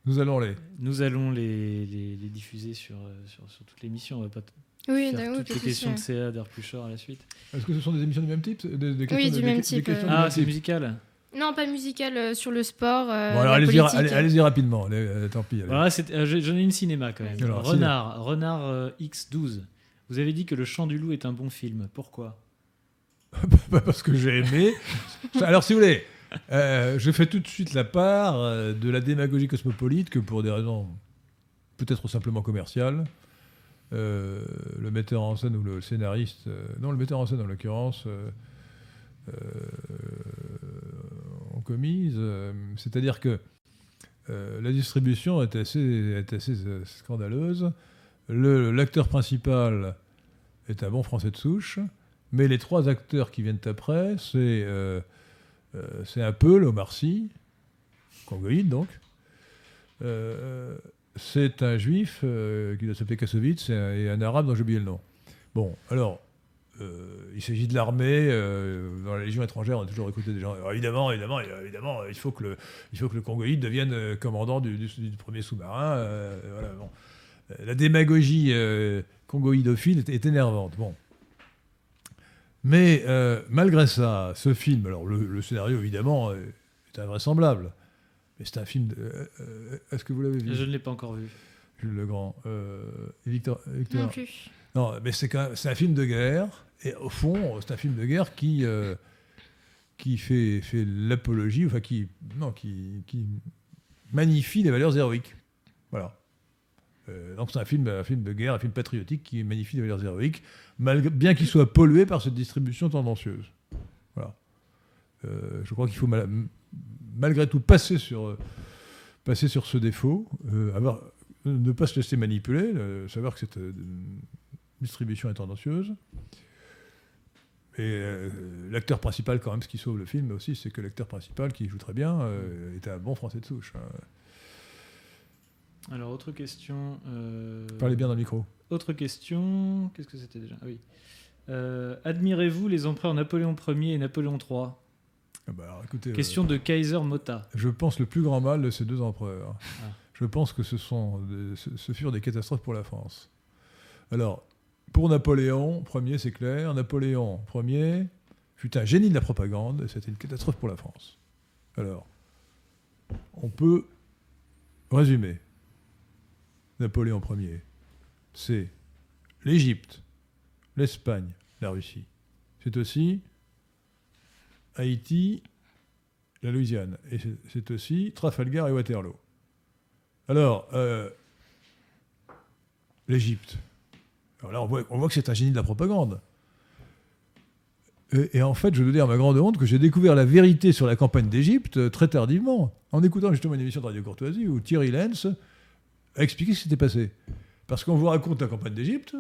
Nous allons les. Nous allons les, les, les diffuser sur, euh, sur, sur toute l'émission. On va pas t- Oui, faire toutes les questions de. CA à la suite. Est-ce que ce sont des émissions du même type des questions du même type, euh. Ah, c'est musical. Non, pas musical euh, sur le sport, euh, Bon, alors la allez-y, allez- allez-y rapidement. allez, euh, tant pis. Voilà, euh, j'en ai une cinéma quand même. Alors, Renard, Renard euh, X12. Vous avez dit que Le Chant du Loup est un bon film. Pourquoi? Pas parce que j'ai aimé. Alors, si vous voulez, euh, je fais tout de suite la part euh, de la démagogie cosmopolite que pour des raisons peut-être simplement commerciales, euh, le metteur en scène ou le scénariste, non, le metteur en scène en l'occurrence, ont commise. C'est-à-dire que la distribution est assez, est assez scandaleuse. Le- L'acteur principal est un bon français de souche. Mais les trois acteurs qui viennent après, c'est euh, euh, un peu Omar Sy, congoïde donc. Euh, c'est un juif qui doit s'appeler Kassovitz et un, arabe dont j'ai oublié le nom. Bon, alors, il s'agit de l'armée. dans la Légion étrangère, on a toujours écouté des gens. Évidemment, évidemment, évidemment, il faut que le, il faut que le congoïde devienne commandant du, premier sous-marin. voilà, bon. La démagogie congoïdophile est, est énervante. Bon. Mais euh, malgré ça, ce film, alors le, le scénario évidemment euh, est invraisemblable, mais c'est un film. de- euh, euh, Est-ce que vous l'avez vu, Je ne l'ai pas encore vu. Jules Legrand euh, et Victor, Victor Non plus. Non, mais c'est quand même- c'est un film de guerre, et au fond, c'est un film de guerre qui, euh, qui fait, fait l'apologie, enfin qui, non, qui, qui magnifie les valeurs héroïques. Voilà. Euh, donc c'est un film, un film de guerre, un film patriotique qui magnifie les valeurs héroïques, malgré, bien qu'il soit pollué par cette distribution tendancieuse. Voilà. Euh, je crois qu'il faut mal- malgré tout passer sur, euh, passer sur ce défaut, ne pas se laisser manipuler, savoir que cette distribution est tendancieuse. Et l'acteur principal, quand même, ce qui sauve le film aussi, c'est que l'acteur principal, qui joue très bien, euh, est un bon français de souche. hein. Alors, autre question. euh, Parlez bien dans le micro. Autre question. Qu'est-ce que c'était déjà? Ah oui. Euh, Admirez-vous les empereurs Napoléon Ier et Napoléon III Ah bah, alors, écoutez, euh, Question de Kaiser Mota. je pense le plus grand mal de ces deux empereurs. Ah. Je pense que ce, sont des- ce, ce furent des catastrophes pour la France. Alors, pour Napoléon Ier, c'est clair. Napoléon Ier fut un génie de la propagande et c'était une catastrophe pour la France. Alors, on peut résumer. Napoléon Ier, c'est l'Égypte, l'Espagne, la Russie. C'est aussi Haïti, la Louisiane. Et c'est- aussi Trafalgar et Waterloo. Alors, euh, l'Égypte. Alors là, on voit, que c'est un génie de la propagande. Et, et en fait, je dois dire à ma grande honte que j'ai découvert la vérité sur la campagne d'Égypte euh, très tardivement, en écoutant justement une émission de Radio Courtoisie où Thierry Lenz a expliqué ce qui s'était passé. Parce qu'on vous raconte la campagne d'Égypte,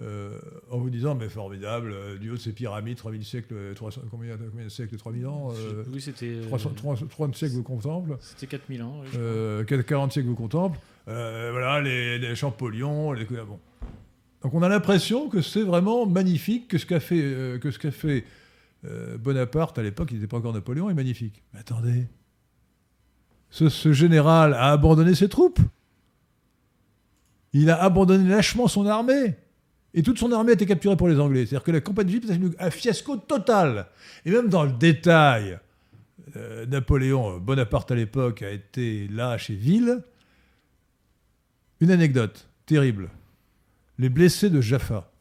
euh, en vous disant, mais formidable, euh, du haut de ces pyramides, 3000 siècles, euh, 300, combien, combien de siècles 3000 ans euh, oui, c'était. euh, 300, 300 30 siècles vous contemple. C'était 4000 ans. oui, je crois. Euh, 40 siècles vous contemple. Voilà, les, les Champollion, les bon. Donc on a l'impression que c'est vraiment magnifique que ce qu'a fait, que ce qu'a fait Bonaparte, à l'époque, il n'était pas encore Napoléon, est magnifique. Mais attendez, ce, ce général a abandonné ses troupes. Il a abandonné lâchement son armée. Et toute son armée a été capturée pour les Anglais. C'est-à-dire que la campagne d'Égypte est un fiasco total. Et même dans le détail, euh, Napoléon Bonaparte à l'époque a été lâche et vil. Une anecdote terrible. Les blessés de Jaffa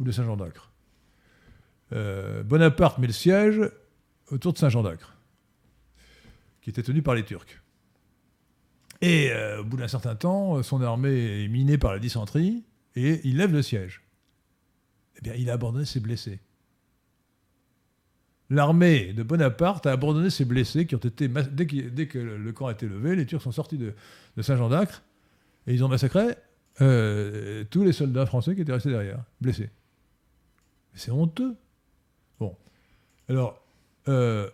ou de Saint-Jean d'Acre. Euh, Bonaparte met le siège autour de Saint-Jean d'Acre, qui était tenu par les Turcs. Et euh, au bout d'un certain temps, son armée est minée par la dysenterie et il lève le siège. Eh bien, il a abandonné ses blessés. L'armée de Bonaparte a abandonné ses blessés qui ont été. Dès, que le camp a été levé, les Turcs sont sortis de, Saint-Jean d'Acre et ils ont massacré euh, tous les soldats français qui étaient restés derrière, blessés. C'est honteux. Bon. Alors, euh,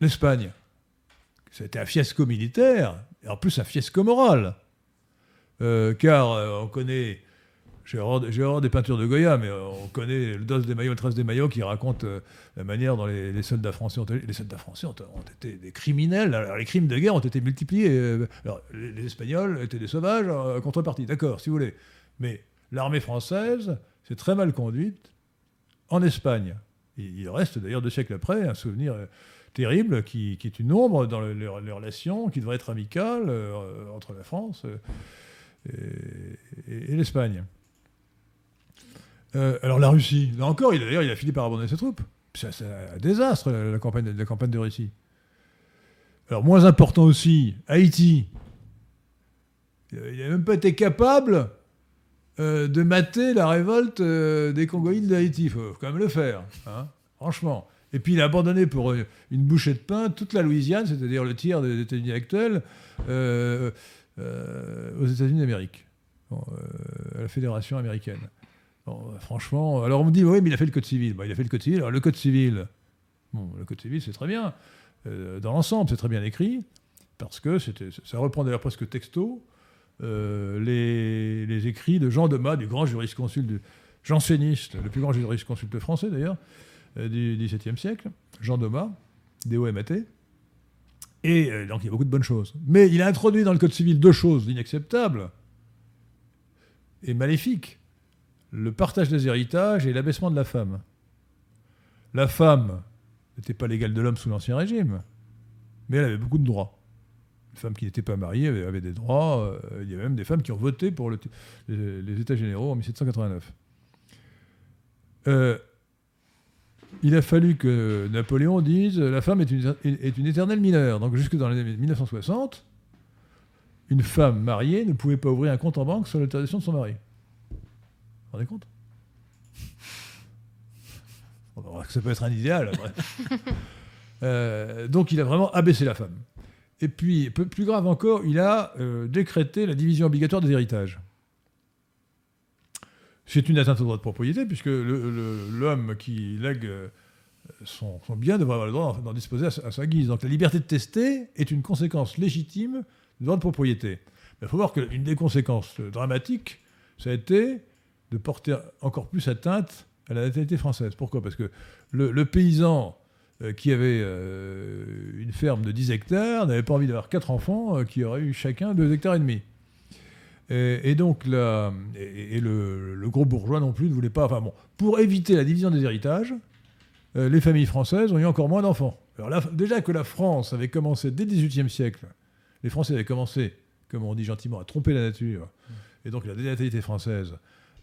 l'Espagne, été un fiasco militaire, et en plus un fiasco moral. Euh, car euh, on connaît, j'ai horreur, des peintures de Goya, mais euh, on connaît le dos des maillots, le trace des maillots qui raconte la manière dont les, soldats français ont, les soldats français ont, été des criminels. Alors, les crimes de guerre ont été multipliés. Les, Espagnols étaient des sauvages en contrepartie, d'accord, si vous voulez. Mais l'armée française s'est très mal conduite en Espagne. Il reste d'ailleurs deux siècles après un souvenir terrible qui, est une ombre dans les, relations qui devraient être amicales euh, entre la France et, et, l'Espagne. Euh, alors la Russie, là encore, d'ailleurs, il a fini par abandonner ses troupes. C'est un désastre, la, campagne, de Russie. Alors moins important aussi, Haïti. Il n'a même pas été capable euh, de mater la révolte euh, des Congoïdes d'Haïti. Il faut quand même le faire, hein, franchement. Et puis il a abandonné pour une bouchée de pain toute la Louisiane, c'est-à-dire le tiers des États-Unis actuels, euh, aux États-Unis d'Amérique, à la Fédération américaine. Franchement, alors on me dit, oui, mais il a fait le code civil. Bah, il a fait le code civil. Alors le code civil, le code civil, c'est très bien. Euh, dans l'ensemble, c'est très bien écrit, parce que ça reprend d'ailleurs presque texto euh, les, écrits de Jean Demas, du grand jurisconsulte, du, janséniste, le plus grand jurisconsulte français d'ailleurs, euh, du XVIIe siècle, Jean Demas, D-O-M-A-T. Et euh, donc il y a beaucoup de bonnes choses. Mais il a introduit dans le code civil deux choses inacceptables et maléfiques le partage des héritages et l'abaissement de la femme. La femme n'était pas l'égale de l'homme sous l'Ancien Régime, mais elle avait beaucoup de droits. Une femme qui n'était pas mariée avait, des droits. Euh, il y avait même des femmes qui ont voté pour le, les, les, États généraux en 1789. Euh, il a fallu que Napoléon dise la femme est une, est une éternelle mineure. Donc jusque dans les années 1960, une femme mariée ne pouvait pas ouvrir un compte en banque sans l'autorisation de son mari vous rendez compte? Ça peut être un idéal, euh, donc il a vraiment abaissé la femme. Et puis, plus grave encore, il a euh, décrété la division obligatoire des héritages. C'est une atteinte au droit de propriété, puisque l'homme qui lègue euh, son, bien devrait avoir le droit d'en disposer à, sa guise. Donc la liberté de tester est une conséquence légitime du droit de propriété. Mais il faut voir qu'une des conséquences dramatiques, ça a été de porter encore plus atteinte à la natalité française. Pourquoi? Parce que le, paysan euh, qui avait euh, une ferme de 10 hectares n'avait pas envie d'avoir quatre enfants qui auraient eu chacun 2 hectares et demi. Et, donc, le, gros bourgeois non plus ne voulait pas. Enfin bon, pour éviter la division des héritages, euh, les familles françaises ont eu encore moins d'enfants. Alors déjà que la France avait commencé dès le XVIIIe siècle, les Français avaient commencé, comme on dit gentiment, à tromper la nature, et donc la dénatalité française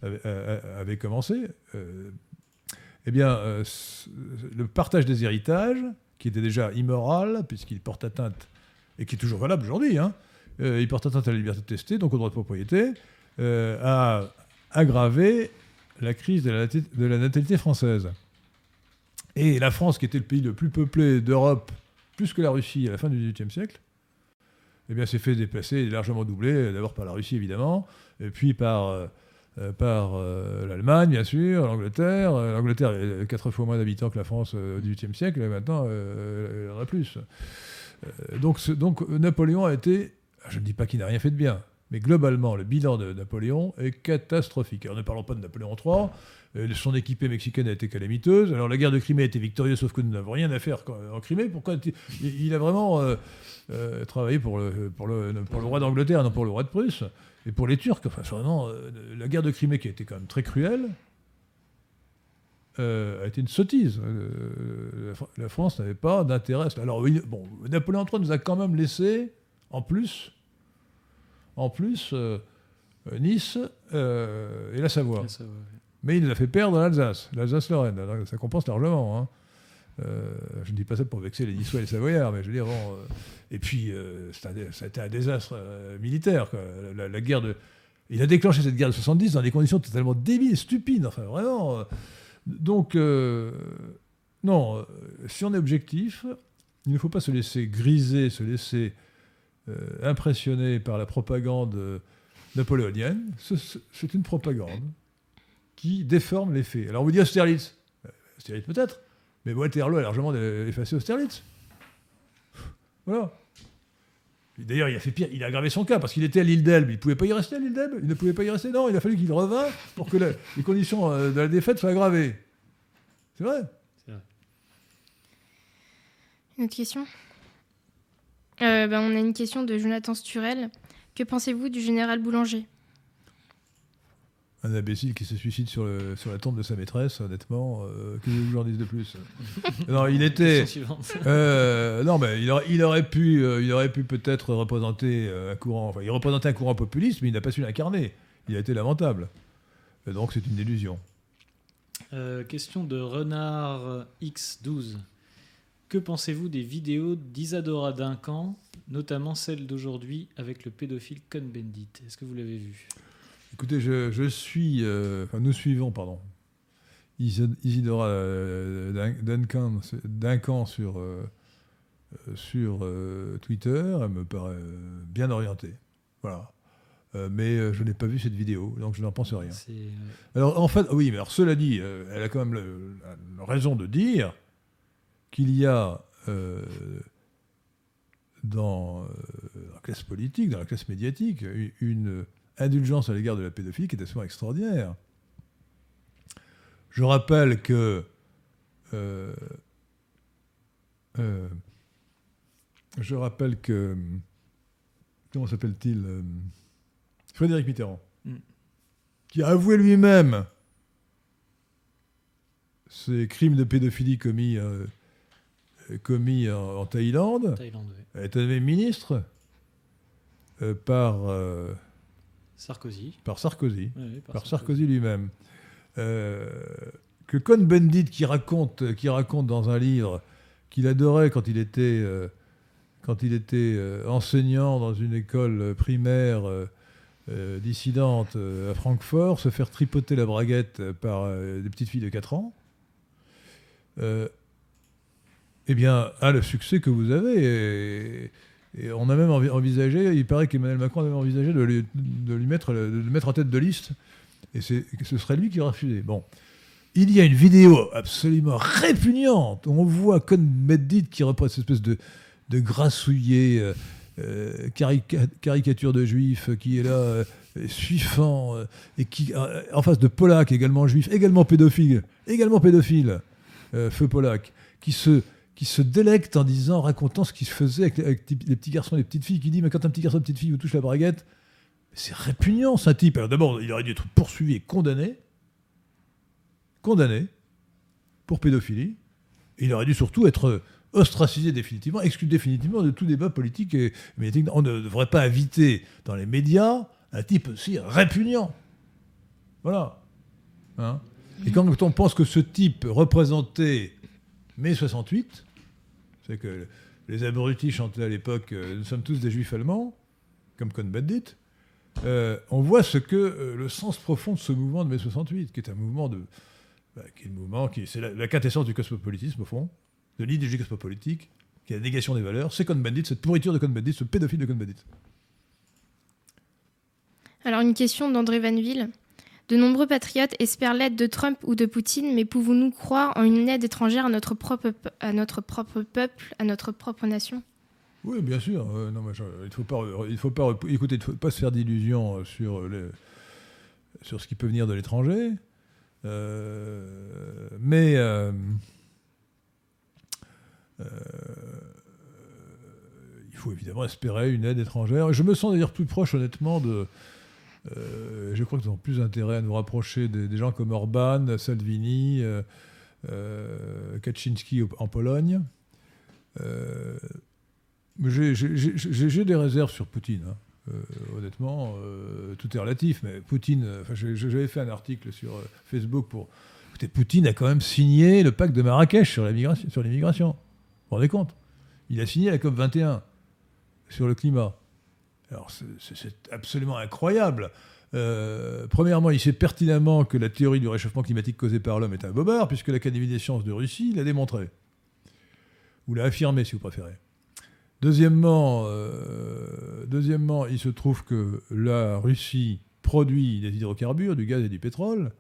avait, commencé. Euh, eh bien, euh, le partage des héritages, qui était déjà immoral, puisqu'il porte atteinte, et qui est toujours valable aujourd'hui, hein, il porte atteinte à la liberté de tester, donc au droit de propriété, euh, a aggravé la crise de la, de la, natalité française. Et la France, qui était le pays le plus peuplé d'Europe, plus que la Russie à la fin du XVIIIe siècle, eh bien, s'est fait déplacer, largement doublé, d'abord par la Russie évidemment, et puis par euh, euh, par euh, l'Allemagne, bien sûr, l'Angleterre. Euh, L'Angleterre a quatre fois moins d'habitants que la France au XVIIIe siècle, et maintenant, elle en a plus. donc, donc, Napoléon a été, je ne dis pas qu'il n'a rien fait de bien, Mais globalement, le bilan de Napoléon est catastrophique. Alors, ne parlons pas de Napoléon III. euh, Son équipée mexicaine a été calamiteuse. Alors la guerre de Crimée a été victorieuse, sauf que nous n'avons rien à faire en Crimée. Pourquoi il, a vraiment euh, euh, travaillé pour le, roi d'Angleterre, non pour le roi de Prusse, et pour les Turcs. Enfin, vraiment, la guerre de Crimée qui a été quand même très cruelle a été une sottise. La, Fr- la France n'avait pas d'intérêt. Alors, oui, bon, Napoléon III nous a quand même laissé, en plus, en plus euh, euh, Nice euh, et la Savoie. Mais il nous a fait perdre l'Alsace, l'Alsace-Lorraine. Ça compense largement. hein. Euh, je ne dis pas ça pour vexer les Niçois et les Savoyards, mais je veux dire, bon, et puis, ça a été un désastre militaire. quoi. La, la guerre de. Il a déclenché cette guerre de 70 dans des conditions totalement débiles, stupides. Enfin, vraiment. donc, euh, non, si on est objectif, il ne faut pas se laisser griser, se laisser euh, impressionner par la propagande euh, napoléonienne. Ce- ce- C'est une propagande qui déforme les faits. Alors on vous dit Austerlitz. Euh, Austerlitz peut-être, mais Waterloo a largement effacé Austerlitz. Voilà. D'ailleurs, il a fait pire, il a aggravé son cas parce qu'il était à l'île d'Elbe. Il ne pouvait pas y rester à l'île d'Elbe Il ne pouvait pas y rester Non, il a fallu qu'il revint pour que les conditions de la défaite soient aggravées. C'est vrai Une autre question? Euh, ben, On a une question de Jonathan Sturel. Que pensez-vous du général Boulanger? Un imbécile qui se suicide sur, le- sur la tombe de sa maîtresse, honnêtement, euh, que vous en dise de plus Non, il était. Euh, non, mais il aurait, il aurait pu, euh, il aurait pu peut-être représenter un courant. Enfin, il représentait un courant populiste, mais il n'a pas su l'incarner. Il a été lamentable. Et donc, c'est une illusion. Euh, question de Renard X12. Que pensez-vous des vidéos d'Isadora Duncan, notamment celle d'aujourd'hui avec le pédophile Cohn-Bendit Est-ce que vous l'avez vu Écoutez, je, je suis. euh, enfin, nous suivons, pardon. Isidora euh, Dun- Duncan, Duncan sur, euh, sur Twitter. Elle me paraît bien orientée. Voilà. Mais je n'ai pas vu cette vidéo, donc je n'en pense rien. Alors, en fait, oui, mais alors, cela dit, elle a quand même le- la raison de dire qu'il y a euh, dans euh, la classe politique, dans la classe médiatique, une indulgence à l'égard de la pédophilie qui est absolument extraordinaire. Je rappelle que euh, euh, je rappelle que comment s'appelle-t-il Frédéric Mitterrand, Mm. qui a avoué lui-même ces crimes de pédophilie commis, euh, commis en, en Thaïlande, Thaïlande, a été nommé ministre euh, par, euh, Sarkozy. par Sarkozy par Sarkozy lui-même. Euh, que Cohn-Bendit, qui raconte, qui raconte dans un livre qu'il adorait quand il était, quand il était enseignant dans une école primaire dissidente à Francfort, se faire tripoter la braguette par des petites filles de 4 ans, eh bien, a le succès que vous avez. Et, on a même envi- envisagé, il paraît qu'Emmanuel Macron a même envisagé de de lui mettre, de le mettre en tête de liste et ce serait lui qui aurait refusé. Bon. Il y a une vidéo absolument répugnante. On voit Cohn-Bendit qui représente cette espèce de, de grassouillet, euh, euh, carica- caricature de juif, qui est là, euh, suivant, euh, et qui, euh, en face de Polak, également juif, également pédophile, également pédophile, feu Polak, qui se, qui se délecte en disant, racontant ce qui se faisait avec, les petits garçons et les petites filles, qui dit, mais quand un petit garçon une petite fille vous touche la braguette, c'est répugnant, ce type. Alors d'abord, il aurait dû être poursuivi et condamné. Condamné pour pédophilie. Il aurait dû surtout être ostracisé définitivement, exclu définitivement de tout débat politique et médiatique. On ne devrait pas inviter dans les médias un type aussi répugnant. Voilà. Hein? Et quand on pense que ce type représentait mai 68, c'est que les abrutis chantaient à l'époque euh, Nous sommes tous des juifs allemands, comme Cohn-Bendit, euh, on voit ce que euh, le sens profond de ce mouvement de mai 68, qui est un mouvement de. bah, qui est le mouvement qui c'est la, quintessence du cosmopolitisme au fond, de l'idéologie cosmopolitique, qui est la négation des valeurs. C'est Cohn-Bendit, cette pourriture de Cohn-Bendit, ce pédophile de Cohn-Bendit. Alors, une question d'André Vanville. De nombreux patriotes espèrent l'aide de Trump ou de Poutine, mais pouvons-nous croire en une aide étrangère à notre propre, à notre propre peuple, à notre propre nation? Oui, bien sûr. mais il ne faut pas, faut pas, se faire d'illusions sur, sur ce qui peut venir de l'étranger. mais il faut évidemment espérer une aide étrangère. je me sens d'ailleurs plus proche, honnêtement, de. Je crois qu'ils ont plus intérêt à nous rapprocher des, gens comme Orban, Salvini, Kaczynski en Pologne. J'ai des réserves sur Poutine. Hein. Euh, honnêtement, euh, tout est relatif, mais Poutine, euh, j'avais fait un article sur Facebook pour. Écoutez, Poutine a quand même signé le pacte de Marrakech sur l'immigration. Vous vous rendez compte? Il a signé la COP 21 sur le climat. Alors, c'est absolument incroyable. premièrement, il sait pertinemment que la théorie du réchauffement climatique causé par l'homme est un bobard, puisque l'Académie des sciences de Russie l'a démontré. Ou l'a affirmé, si vous préférez. Deuxièmement, euh, deuxièmement, il se trouve que la Russie produit des hydrocarbures, du gaz et du pétrole.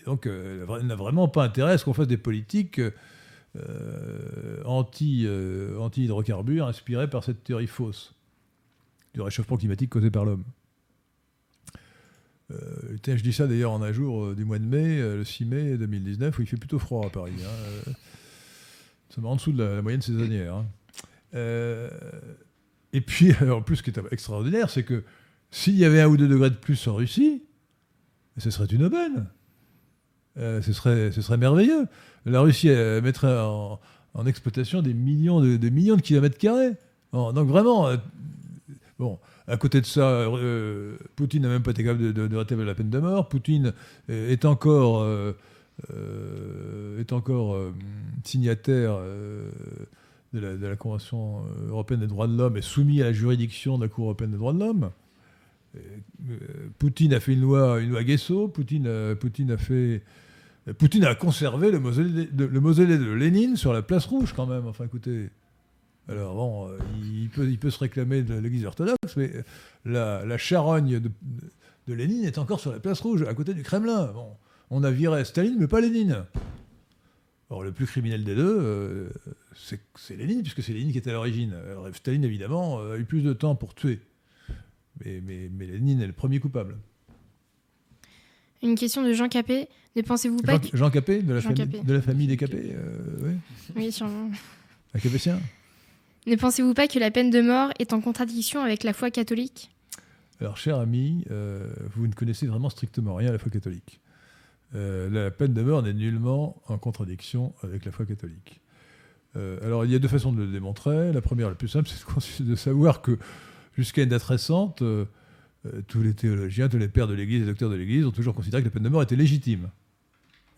Et donc, euh, elle n'a vraiment pas intérêt à ce qu'on fasse des politiques euh, anti, hydrocarbures inspirées par cette théorie fausse du réchauffement climatique causé par l'homme. je dis ça d'ailleurs en un jour du mois de mai, le 6 mai 2019, où il fait plutôt froid à Paris. Hein. Ça en dessous de la, moyenne saisonnière. Hein. Euh, et puis, en plus, ce qui est extraordinaire, c'est que s'il y avait un ou deux degrés de plus en Russie, ce serait une aubaine. Euh, ce, serait, ce serait merveilleux. La Russie mettrait en, exploitation des millions de, millions de kilomètres carrés. donc vraiment, euh, bon, à côté de ça, Poutine n'a même pas été capable de, de, rétablir la peine de mort. Poutine est encore, est encore signataire de la, Convention euh, européenne des droits de l'homme est soumis à la juridiction de la Cour européenne des droits de l'homme. Euh, Poutine a fait une loi, une loi Guesso. Poutine, Poutine a fait. Poutine a conservé le mausolée, de, le mausolée de Lénine sur la place rouge, quand même. Enfin, écoutez. Alors, bon, euh, il peut, il peut se réclamer de l'Église orthodoxe, mais la, charogne de, de, Lénine est encore sur la place rouge, à côté du Kremlin. Bon, on a viré Staline, mais pas Lénine. Or, le plus criminel des deux, euh, c'est Lénine, puisque c'est Lénine qui est à l'origine. Staline, évidemment, euh, a eu plus de temps pour tuer. Mais, mais, Lénine est le premier coupable. Une question de Jean Capet. Ne pensez-vous pas Jean, que... Jean Capet, de la, famille, de la famille des Capet euh, oui. oui, sûrement. Un Capétien? Ne pensez-vous pas que la peine de mort est en contradiction avec la foi catholique? Alors, cher ami, vous ne connaissez vraiment strictement rien à la foi catholique. Euh, la peine de mort n'est nullement en contradiction avec la foi catholique. Euh, alors, il y a deux façons de le démontrer. La première, la plus simple, c'est de savoir que jusqu'à une date récente, euh, tous les théologiens, tous les pères de l'Église et docteurs de l'Église ont toujours considéré que la peine de mort était légitime.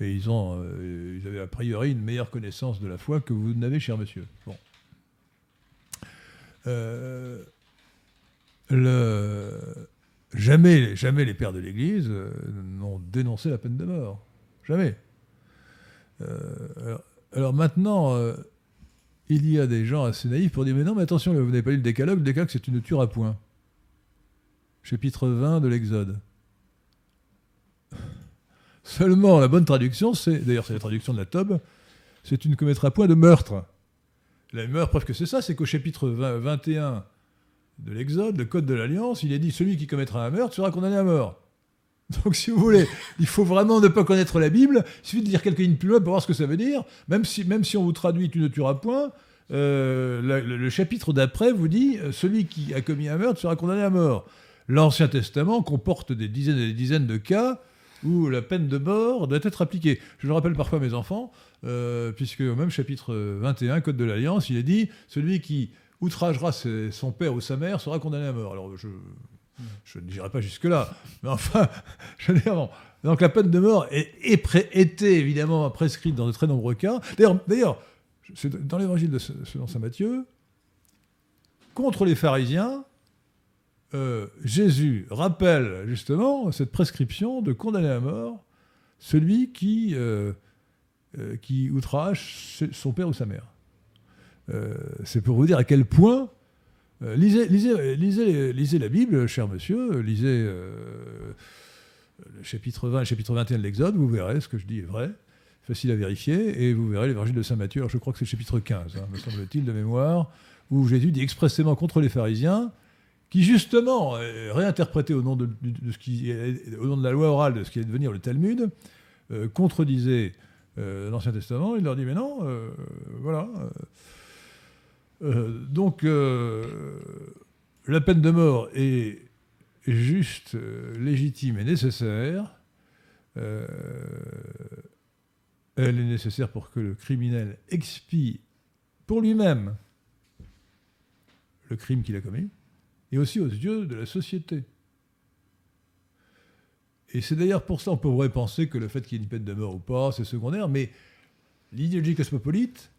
Et ils, ont, ils avaient a priori une meilleure connaissance de la foi que vous n'avez, cher monsieur. Bon. Le, Jamais, les pères de l'Église euh, n'ont dénoncé la peine de mort. Jamais. Euh, alors, maintenant, euh, il y a des gens assez naïfs pour dire Mais non, mais attention, vous n'avez pas lu le décalogue. Le décalogue, c'est une tueur à point. Chapitre 20 de l'Exode. Seulement, la bonne traduction, c'est. D'ailleurs, c'est la traduction de la Tobe c'est une commettre à point de meurtre. La meilleure preuve que c'est ça, c'est qu'au chapitre 21 de l'Exode, le code de l'Alliance, il est dit celui qui commettra un meurtre sera condamné à mort. Donc, si vous voulez, il faut vraiment ne pas connaître la Bible. Il suffit de lire quelques lignes plus loin pour voir ce que ça veut dire. Même si, même si on vous traduit Tu ne tueras point, euh, le, chapitre d'après vous dit euh, Celui qui a commis un meurtre sera condamné à mort. L'Ancien Testament comporte des dizaines et des dizaines de cas où la peine de mort doit être appliquée. Je le rappelle parfois à mes enfants, euh, puisque au même chapitre 21, Code de l'Alliance, il est dit Celui qui outragera son père ou sa mère sera condamné à mort. Alors je, ne dirai pas jusque-là, mais enfin, je veux dire, Donc la peine de mort était évidemment prescrite dans de très nombreux cas. D'ailleurs, dans l'évangile de selon saint Matthieu, contre les pharisiens, euh, Jésus rappelle justement cette prescription de condamner à mort celui qui, euh, euh, qui outrage son père ou sa mère. Euh, c'est pour vous dire à quel point. Euh, lisez, lisez, lisez, la Bible, cher monsieur, lisez le chapitre 20 le chapitre 21 de l'Exode, vous verrez ce que je dis est vrai. facile à vérifier, et vous verrez l'évangile de Saint Matthieu, je crois que c'est le chapitre 15, hein, me semble-t-il, de mémoire, où Jésus dit expressément contre les pharisiens, qui justement, réinterprété au nom de, ce qui, au nom de la loi orale de ce qui allait devenir le Talmud, euh, contredisait euh, l'Ancien Testament, il leur dit mais non, voilà. donc la peine de mort est juste, légitime et nécessaire. elle est nécessaire pour que le criminel expie pour lui-même le crime qu'il a commis, et aussi aux yeux de la société. Et c'est d'ailleurs pour ça qu'on pourrait penser que le fait qu'il y ait une peine de mort ou pas, c'est secondaire, mais l'idéologie cosmopolite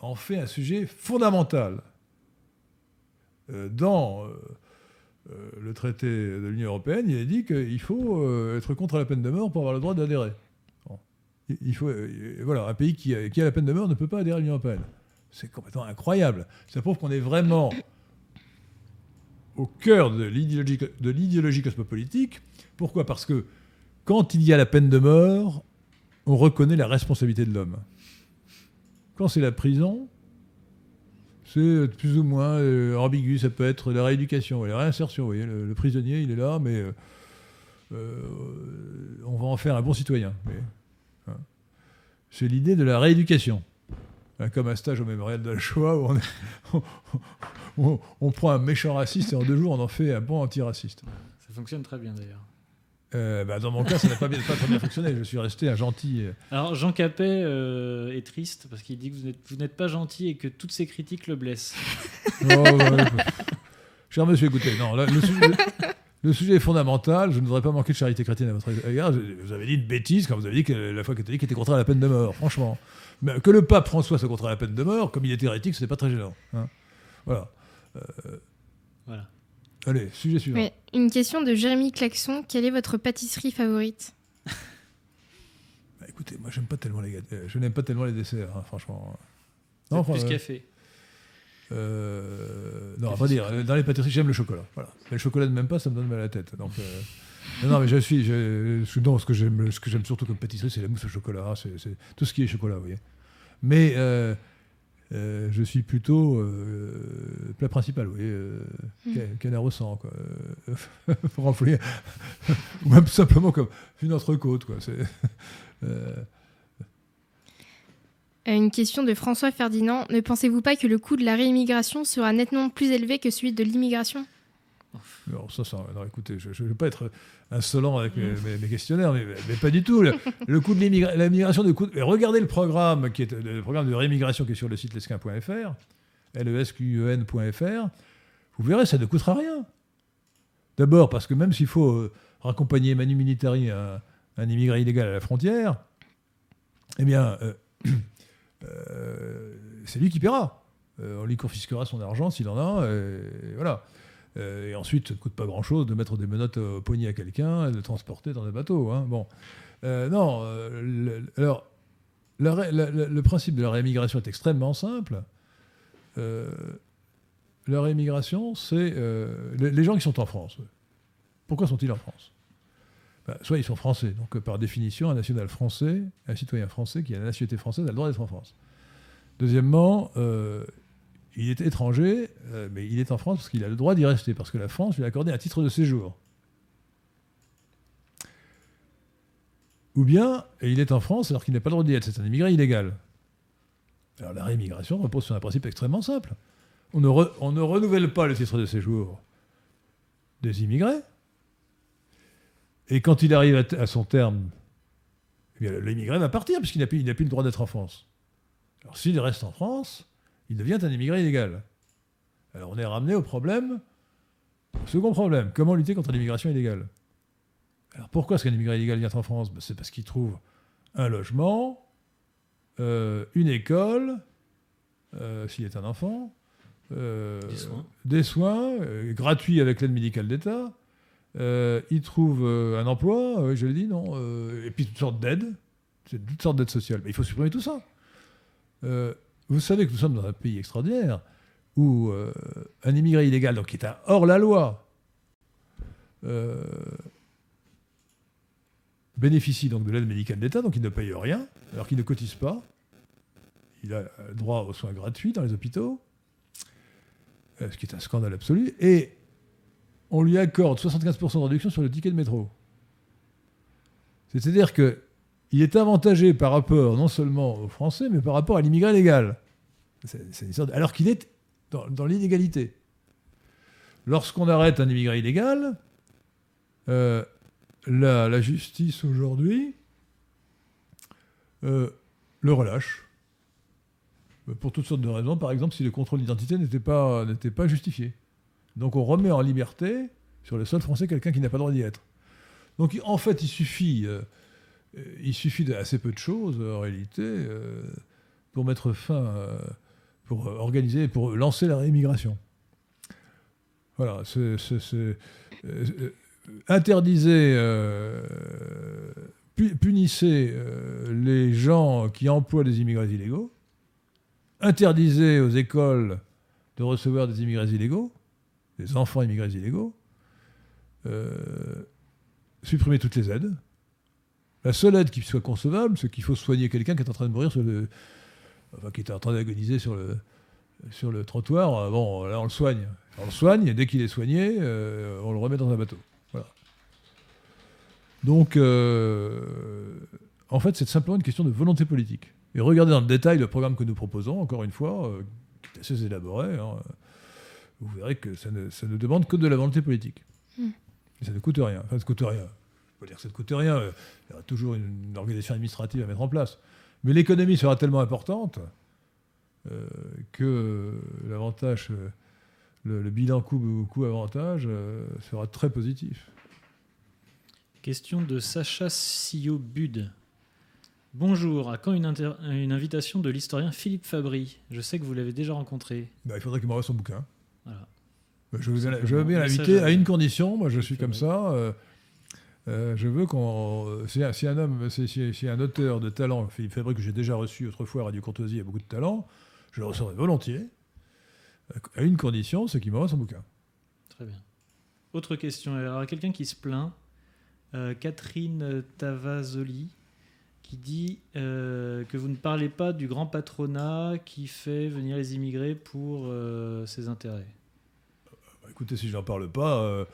en fait un sujet fondamental. Euh, dans euh, euh, le traité de l'Union européenne, il est dit qu'il faut être contre la peine de mort pour avoir le droit d'adhérer. Il faut, voilà, un pays qui a, qui a la peine de mort ne peut pas adhérer à l'Union européenne. C'est complètement incroyable. Ça prouve qu'on est vraiment au cœur de l'idéologie cosmopolitique. Pourquoi? Parce que quand il y a la peine de mort, on reconnaît la responsabilité de l'homme. Quand c'est la prison, c'est plus ou moins euh, ambigu. Ça peut être la rééducation la réinsertion. Vous voyez, le, prisonnier, il est là, mais euh, euh, on va en faire un bon citoyen. Hein? C'est l'idée de la rééducation. Hein, comme un stage au mémorial de la Shoah où on, prend un méchant raciste et en deux jours on en fait un bon antiraciste. Ça fonctionne très bien d'ailleurs. Euh, bah, dans mon cas, ça n'a pas, bien, très bien fonctionné. Je suis resté un gentil. Euh. Alors Jean Capet euh, est triste parce qu'il dit que vous n'êtes pas gentil et que toutes ses critiques le blessent. Oh, cher monsieur, écoutez, non, le, sujet, est fondamental. Je ne voudrais pas manquer de charité chrétienne à votre égard. Vous avez dit une bêtise quand vous avez dit que la foi catholique était contre la peine de mort, franchement. Mais que le pape François soit contre la peine de mort, comme il est hérétique, ce n'est pas très gênant. Hein. Voilà. Voilà. Allez, sujet suivant. une question de Jérémy Claxon. Quelle est votre pâtisserie favorite? Bah, Écoutez, moi, j'aime pas tellement les euh, je n'aime pas tellement les desserts, hein, franchement. Non, plus euh, café. Euh, non, à vrai dire, dans les pâtisseries, j'aime le chocolat. Voilà. Mais le chocolat ne m'aime pas, ça me donne mal à la tête. Donc, non, mais je suis. Je, ce que j'aime, ce que j'aime surtout comme pâtisserie, c'est la mousse au chocolat. C'est, tout ce qui est chocolat, vous voyez. Mais euh, je suis plutôt euh, plat principal, oui, euh, mmh. canard au sang, quoi. ou même simplement comme une entrecôte, quoi. Une question de François Ferdinand. Ne pensez-vous pas que le coût de la réimmigration sera nettement plus élevé que celui de l'immigration? Non, ça, ça, non, écoutez, je ne veux pas être insolent avec mes, questionnaires, mais, pas du tout. Le, coût de l'immigration, de regardez le programme, qui est le programme de réimmigration qui est sur le site lesquin.fr, lesquen.fr, vous verrez, ça ne coûtera rien. D'abord, parce que même s'il faut euh, raccompagner Manu Militari, un, un, immigré illégal à la frontière, eh bien, euh, euh, c'est lui qui paiera. on lui confisquera son argent s'il en a, et voilà. Euh, et ensuite, ça ne coûte pas grand-chose de mettre des menottes au poignet à quelqu'un et de transporter dans des bateaux. Hein. Bon. Euh, non, euh, alors, le principe de la réémigration est extrêmement simple. la réémigration, c'est les, gens qui sont en France. Pourquoi sont-ils en France? Ben, Soit ils sont français, donc par définition, un national français, un citoyen français qui a la nationalité française a le droit d'être en France. Deuxièmement, il est étranger, euh, mais il est en France parce qu'il a le droit d'y rester, parce que la France lui a accordé un titre de séjour. Ou bien, il est en France alors qu'il n'a pas le droit d'y être, c'est un immigré illégal. Alors la réimmigration repose sur un principe extrêmement simple. On ne, renouvelle pas le titre de séjour des immigrés, et quand il arrive à, son terme, eh l'immigré va partir, puisqu'il n'a plus le droit d'être en France. Alors s'il reste en France, il devient un immigré illégal. Alors on est ramené au problème, second problème, comment lutter contre l'immigration illégale? Alors pourquoi est-ce qu'un immigré illégal vient en France? Ben, C'est parce qu'il trouve un logement, euh, une école, euh, s'il est un enfant, euh, des soins, gratuits avec l'aide médicale d'État, il trouve un emploi, je l'ai dit, non, et puis toutes sortes d'aides, toutes sortes d'aides sociales. Mais il faut supprimer tout ça. Vous savez que nous sommes dans un pays extraordinaire où euh, un immigré illégal, donc qui est hors la loi, euh, bénéficie donc de l'aide médicale d'État, donc il ne paye rien, alors qu'il ne cotise pas. Il a droit aux soins gratuits dans les hôpitaux, euh, ce qui est un scandale absolu. Et on lui accorde 75% de réduction sur le ticket de métro. C'est-à-dire que il est avantagé par rapport non seulement aux Français, mais par rapport à l'immigré légal. Alors qu'il est dans, l'inégalité. Lorsqu'on arrête un immigré illégal, euh, la, justice aujourd'hui euh, le relâche. Pour toutes sortes de raisons. Par exemple, si le contrôle d'identité n'était pas, justifié. Donc on remet en liberté, sur le sol français, quelqu'un qui n'a pas le droit d'y être. Donc en fait, il suffit, euh, il suffit d'assez peu de choses, en réalité, pour mettre fin pour organiser, pour lancer la réimmigration. Voilà, euh, euh, interdisez, euh, punissez les gens qui emploient des immigrés illégaux, interdisez aux écoles de recevoir des immigrés illégaux, des enfants immigrés illégaux, supprimez toutes les aides. La seule aide qui soit concevable, c'est qu'il faut soigner quelqu'un qui est en train de mourir sur le, qui était en train d'agoniser sur le, sur le trottoir, euh, bon, là on le soigne. On le soigne, et dès qu'il est soigné, euh, on le remet dans un bateau. Voilà. Donc, euh, en fait, c'est simplement une question de volonté politique. Et regardez dans le détail le programme que nous proposons, encore une fois, qui est assez élaboré, hein, vous verrez que ça ne, ça ne, demande que de la volonté politique. Hmm. Et ça ne coûte rien. Enfin, ça ne coûte rien. Dire que ça ne coûte rien. Il y aura toujours une organisation administrative à mettre en place. Mais l'économie sera tellement importante euh, que l'avantage, euh, le, bilan coût-avantage euh, sera très positif. Question de Sacha Sillot-Bud. Bonjour, à quand une, une invitation de l'historien Philippe Fabry? Je sais que vous l'avez déjà rencontré. Bah, il faudrait qu'il m'envoie son bouquin. Voilà. Bah, je, veux bien l'inviter à une condition, moi je suis comme ça. Euh, je veux qu'on. Si, un homme, si, un auteur de talent, Philippe Fabry, que j'ai déjà reçu autrefois à Radio Courtoisie, a beaucoup de talent, je le recevrai volontiers, à une condition, c'est qu'il m'envoie son bouquin. Très bien. Autre question. Alors, quelqu'un qui se plaint, euh, Catherine Tavazoli, qui dit euh, que vous ne parlez pas du grand patronat qui fait venir les immigrés pour ses intérêts. Bah, écoutez, si je n'en parle pas,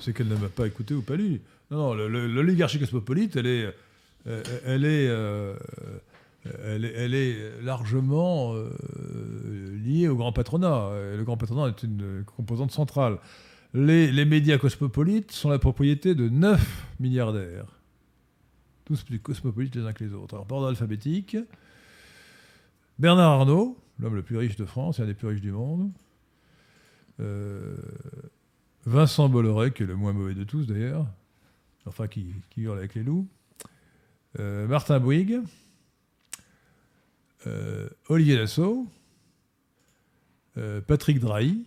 c'est qu'elle ne m'a pas écouté ou pas lu. Non, non, l'oligarchie cosmopolite, elle est, euh, euh, elle est, elle est largement euh, liée au grand patronat. le grand patronat est une composante centrale. Les, les, médias cosmopolites sont la propriété de neuf milliardaires. Tous plus cosmopolites les uns que les autres. Alors, par ordre alphabétique, Bernard Arnault, l'homme le plus riche de France, et un des plus riches du monde. Vincent Bolloré, qui est le moins mauvais de tous d'ailleurs, enfin qui, hurle avec les loups, euh, Martin Bouygues, euh, Olivier Dassault, euh, Patrick Drahi,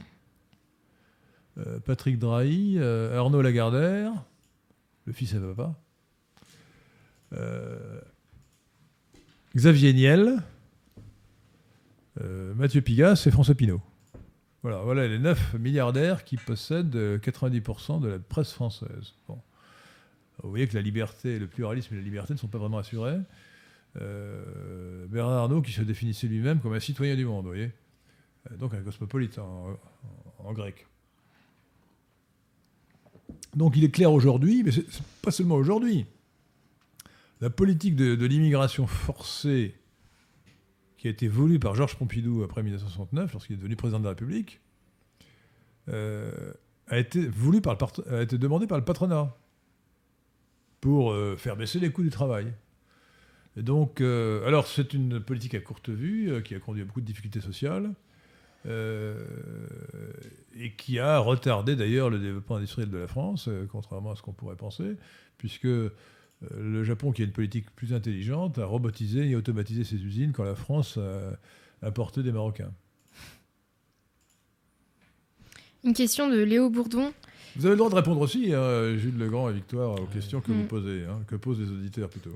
Patrick Drahi, Arnaud Lagardère, le fils à papa, Xavier Niel, Mathieu Pigas et François Pinault. Voilà, voilà les neuf milliardaires qui possèdent 90% de la presse française. Vous voyez que la liberté, le pluralisme et la liberté ne sont pas vraiment assurés. Euh, Bernard Arnault qui se définissait lui-même comme un citoyen du monde, vous voyez euh, Donc un cosmopolite en, grec. Donc il est clair aujourd'hui, mais c'est pas seulement aujourd'hui. La politique de, l'immigration forcée qui a été voulue par Georges Pompidou après 1969, lorsqu'il est devenu président de la République, euh, a été par a été demandée par le patronat pour euh, faire baisser les coûts du travail. Donc, euh, c'est une politique à courte vue euh, qui a conduit à beaucoup de difficultés sociales et qui a retardé d'ailleurs le développement industriel de la France, contrairement à ce qu'on pourrait penser, puisque le Japon, qui a une politique plus intelligente, a robotisé et automatisé ses usines quand la France a importé des Marocains. Une question de Léo Bourdon. Vous avez le droit de répondre aussi, hein, Jules Legrand et Victoire, aux questions que vous mm. posez, hein, que posent les auditeurs plutôt.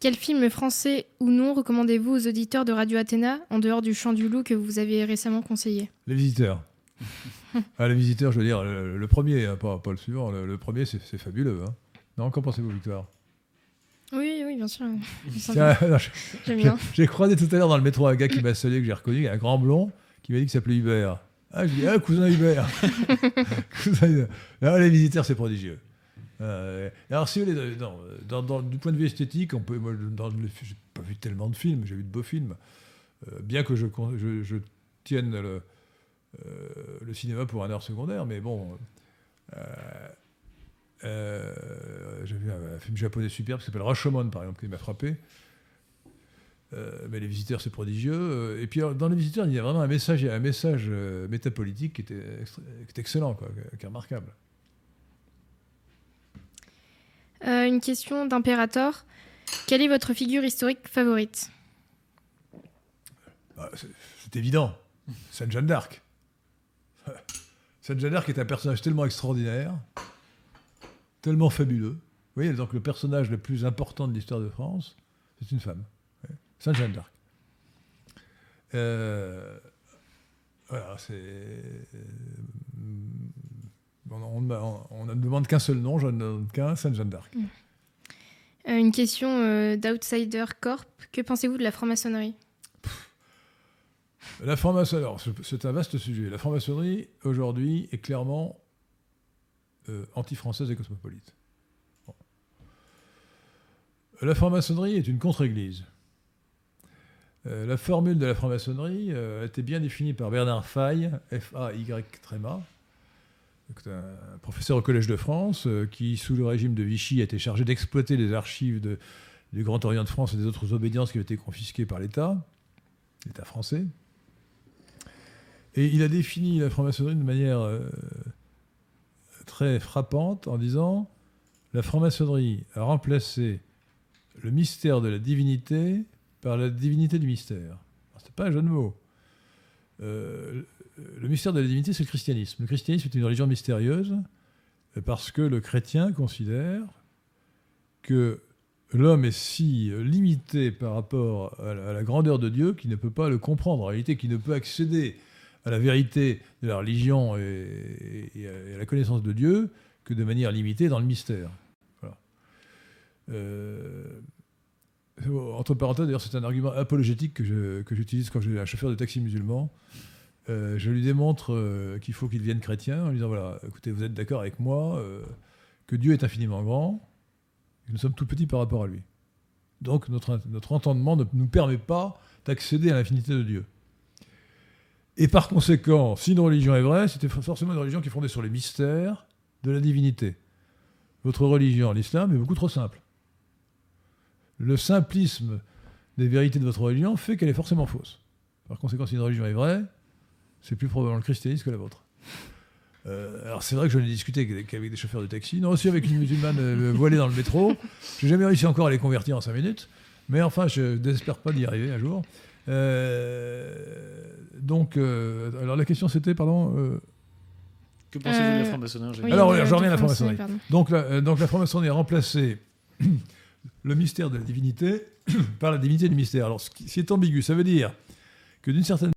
Quel film français ou non recommandez-vous aux auditeurs de Radio Athéna, en dehors du Chant du Loup que vous avez récemment conseillé? Les Visiteurs. ah, les Visiteurs, je veux dire, le, premier, hein, pas, le suivant, le, premier, c'est fabuleux. Non, qu'en pensez-vous, Victoire? Oui, oui, bien sûr. J'aime bien. J'ai croisé tout à l'heure dans le métro un gars qui m'a salué, que j'ai reconnu, un grand blond, qui m'a dit qu'il s'appelait Hubert. Ah, je dis, ah, cousin Hubert. cousin Hubert. Ah, les visiteurs, c'est prodigieux. Euh, alors, si vous voulez, non, dans- dans- du point de vue esthétique, on peut, moi, le, j'ai pas vu tellement de films, j'ai vu de beaux films. Euh, bien que je, je, je tienne le, euh, le cinéma pour un art secondaire, mais bon. euh, j'ai vu un, un film japonais superbe qui s'appelle Rashomon, par exemple, qui m'a frappé. Euh, mais les visiteurs, c'est prodigieux. Euh, Et puis alors, dans les visiteurs, il y a vraiment un message, un message euh, métapolitique qui était, extra- qui était excellent, quoi, qui est remarquable. Euh, une question d'impérator. Quelle est votre figure historique favorite? Bah, c'est c'est évident. Sainte Jeanne d'Arc. Sainte Jeanne d'Arc est un personnage tellement extraordinaire, tellement fabuleux. Vous voyez, donc le personnage le plus important de l'histoire de France, c'est une femme. Sainte Jeanne d'Arc. Euh, voilà, c'est. euh, On, ne demande qu'un seul nom, je ne demande qu'un, Sainte Jeanne d'Arc. Euh, Une question euh, d'Outsider Corp. Que pensez-vous de la franc-maçonnerie? La franc-maçonnerie, c'est- c'est un vaste sujet. La franc-maçonnerie, aujourd'hui, est clairement euh, anti-française et cosmopolite. Bon. La franc-maçonnerie est une contre-église. Euh, la formule de la franc-maçonnerie euh, a été bien définie par Bernard Faye, F-A-Y tréma, un professeur au Collège de France, euh, qui, sous le régime de Vichy, a été chargé d'exploiter les archives du Grand Orient de France et des autres obédiences qui ont été confisquées par l'État, l'État français. Et il a défini la franc-maçonnerie de manière euh, très frappante en disant la franc-maçonnerie a remplacé le mystère de la divinité par la divinité du mystère. Ce n'est pas un jeu de mots. Euh, le mystère de la divinité, c'est le christianisme. Le christianisme est une religion mystérieuse euh, parce que le chrétien considère que l'homme est si limité par rapport à la, grandeur de Dieu qu'il ne peut pas le comprendre. En réalité, qu'il ne peut accéder à la vérité de la religion et, et à et à la connaissance de Dieu que de manière limitée dans le mystère. Voilà. Euh, entre parenthèses, d'ailleurs, c'est un argument apologétique que, je- que j'utilise quand j'ai un chauffeur de taxi musulman. Euh, je lui démontre euh, qu'il faut qu'il devienne chrétien en lui disant voilà, écoutez, vous êtes d'accord avec moi euh, que Dieu est infiniment grand, et nous sommes tout petits par rapport à lui. Donc notre, notre entendement ne nous permet pas d'accéder à l'infinité de Dieu. Et par conséquent, si une religion est vraie, c'était forcément une religion qui est fondée sur les mystères de la divinité. Votre religion, l'islam, est beaucoup trop simple. Le simplisme des vérités de votre religion fait qu'elle est forcément fausse. Par conséquent, si une religion est vraie, c'est plus probablement le christianisme que la vôtre. Euh, alors c'est vrai que je l'ai discuté avec, qu'avec des chauffeurs de taxi, non aussi avec une musulmane euh, voilée dans le métro. J'ai jamais réussi encore à les convertir en 5 minutes, mais enfin je n'espère pas d'y arriver un jour. Euh, donc, euh, alors la question c'était, pardon. euh, Que pensez-vous de la franc-maçonnerie Oui, Alors, de reviens à la franc-maçonnerie, donc, la, euh, donc la franc-maçonnerie a remplacé le mystère de la divinité par la divinité du mystère. Alors ce qui, est ambigu, ça veut dire que d'une certaine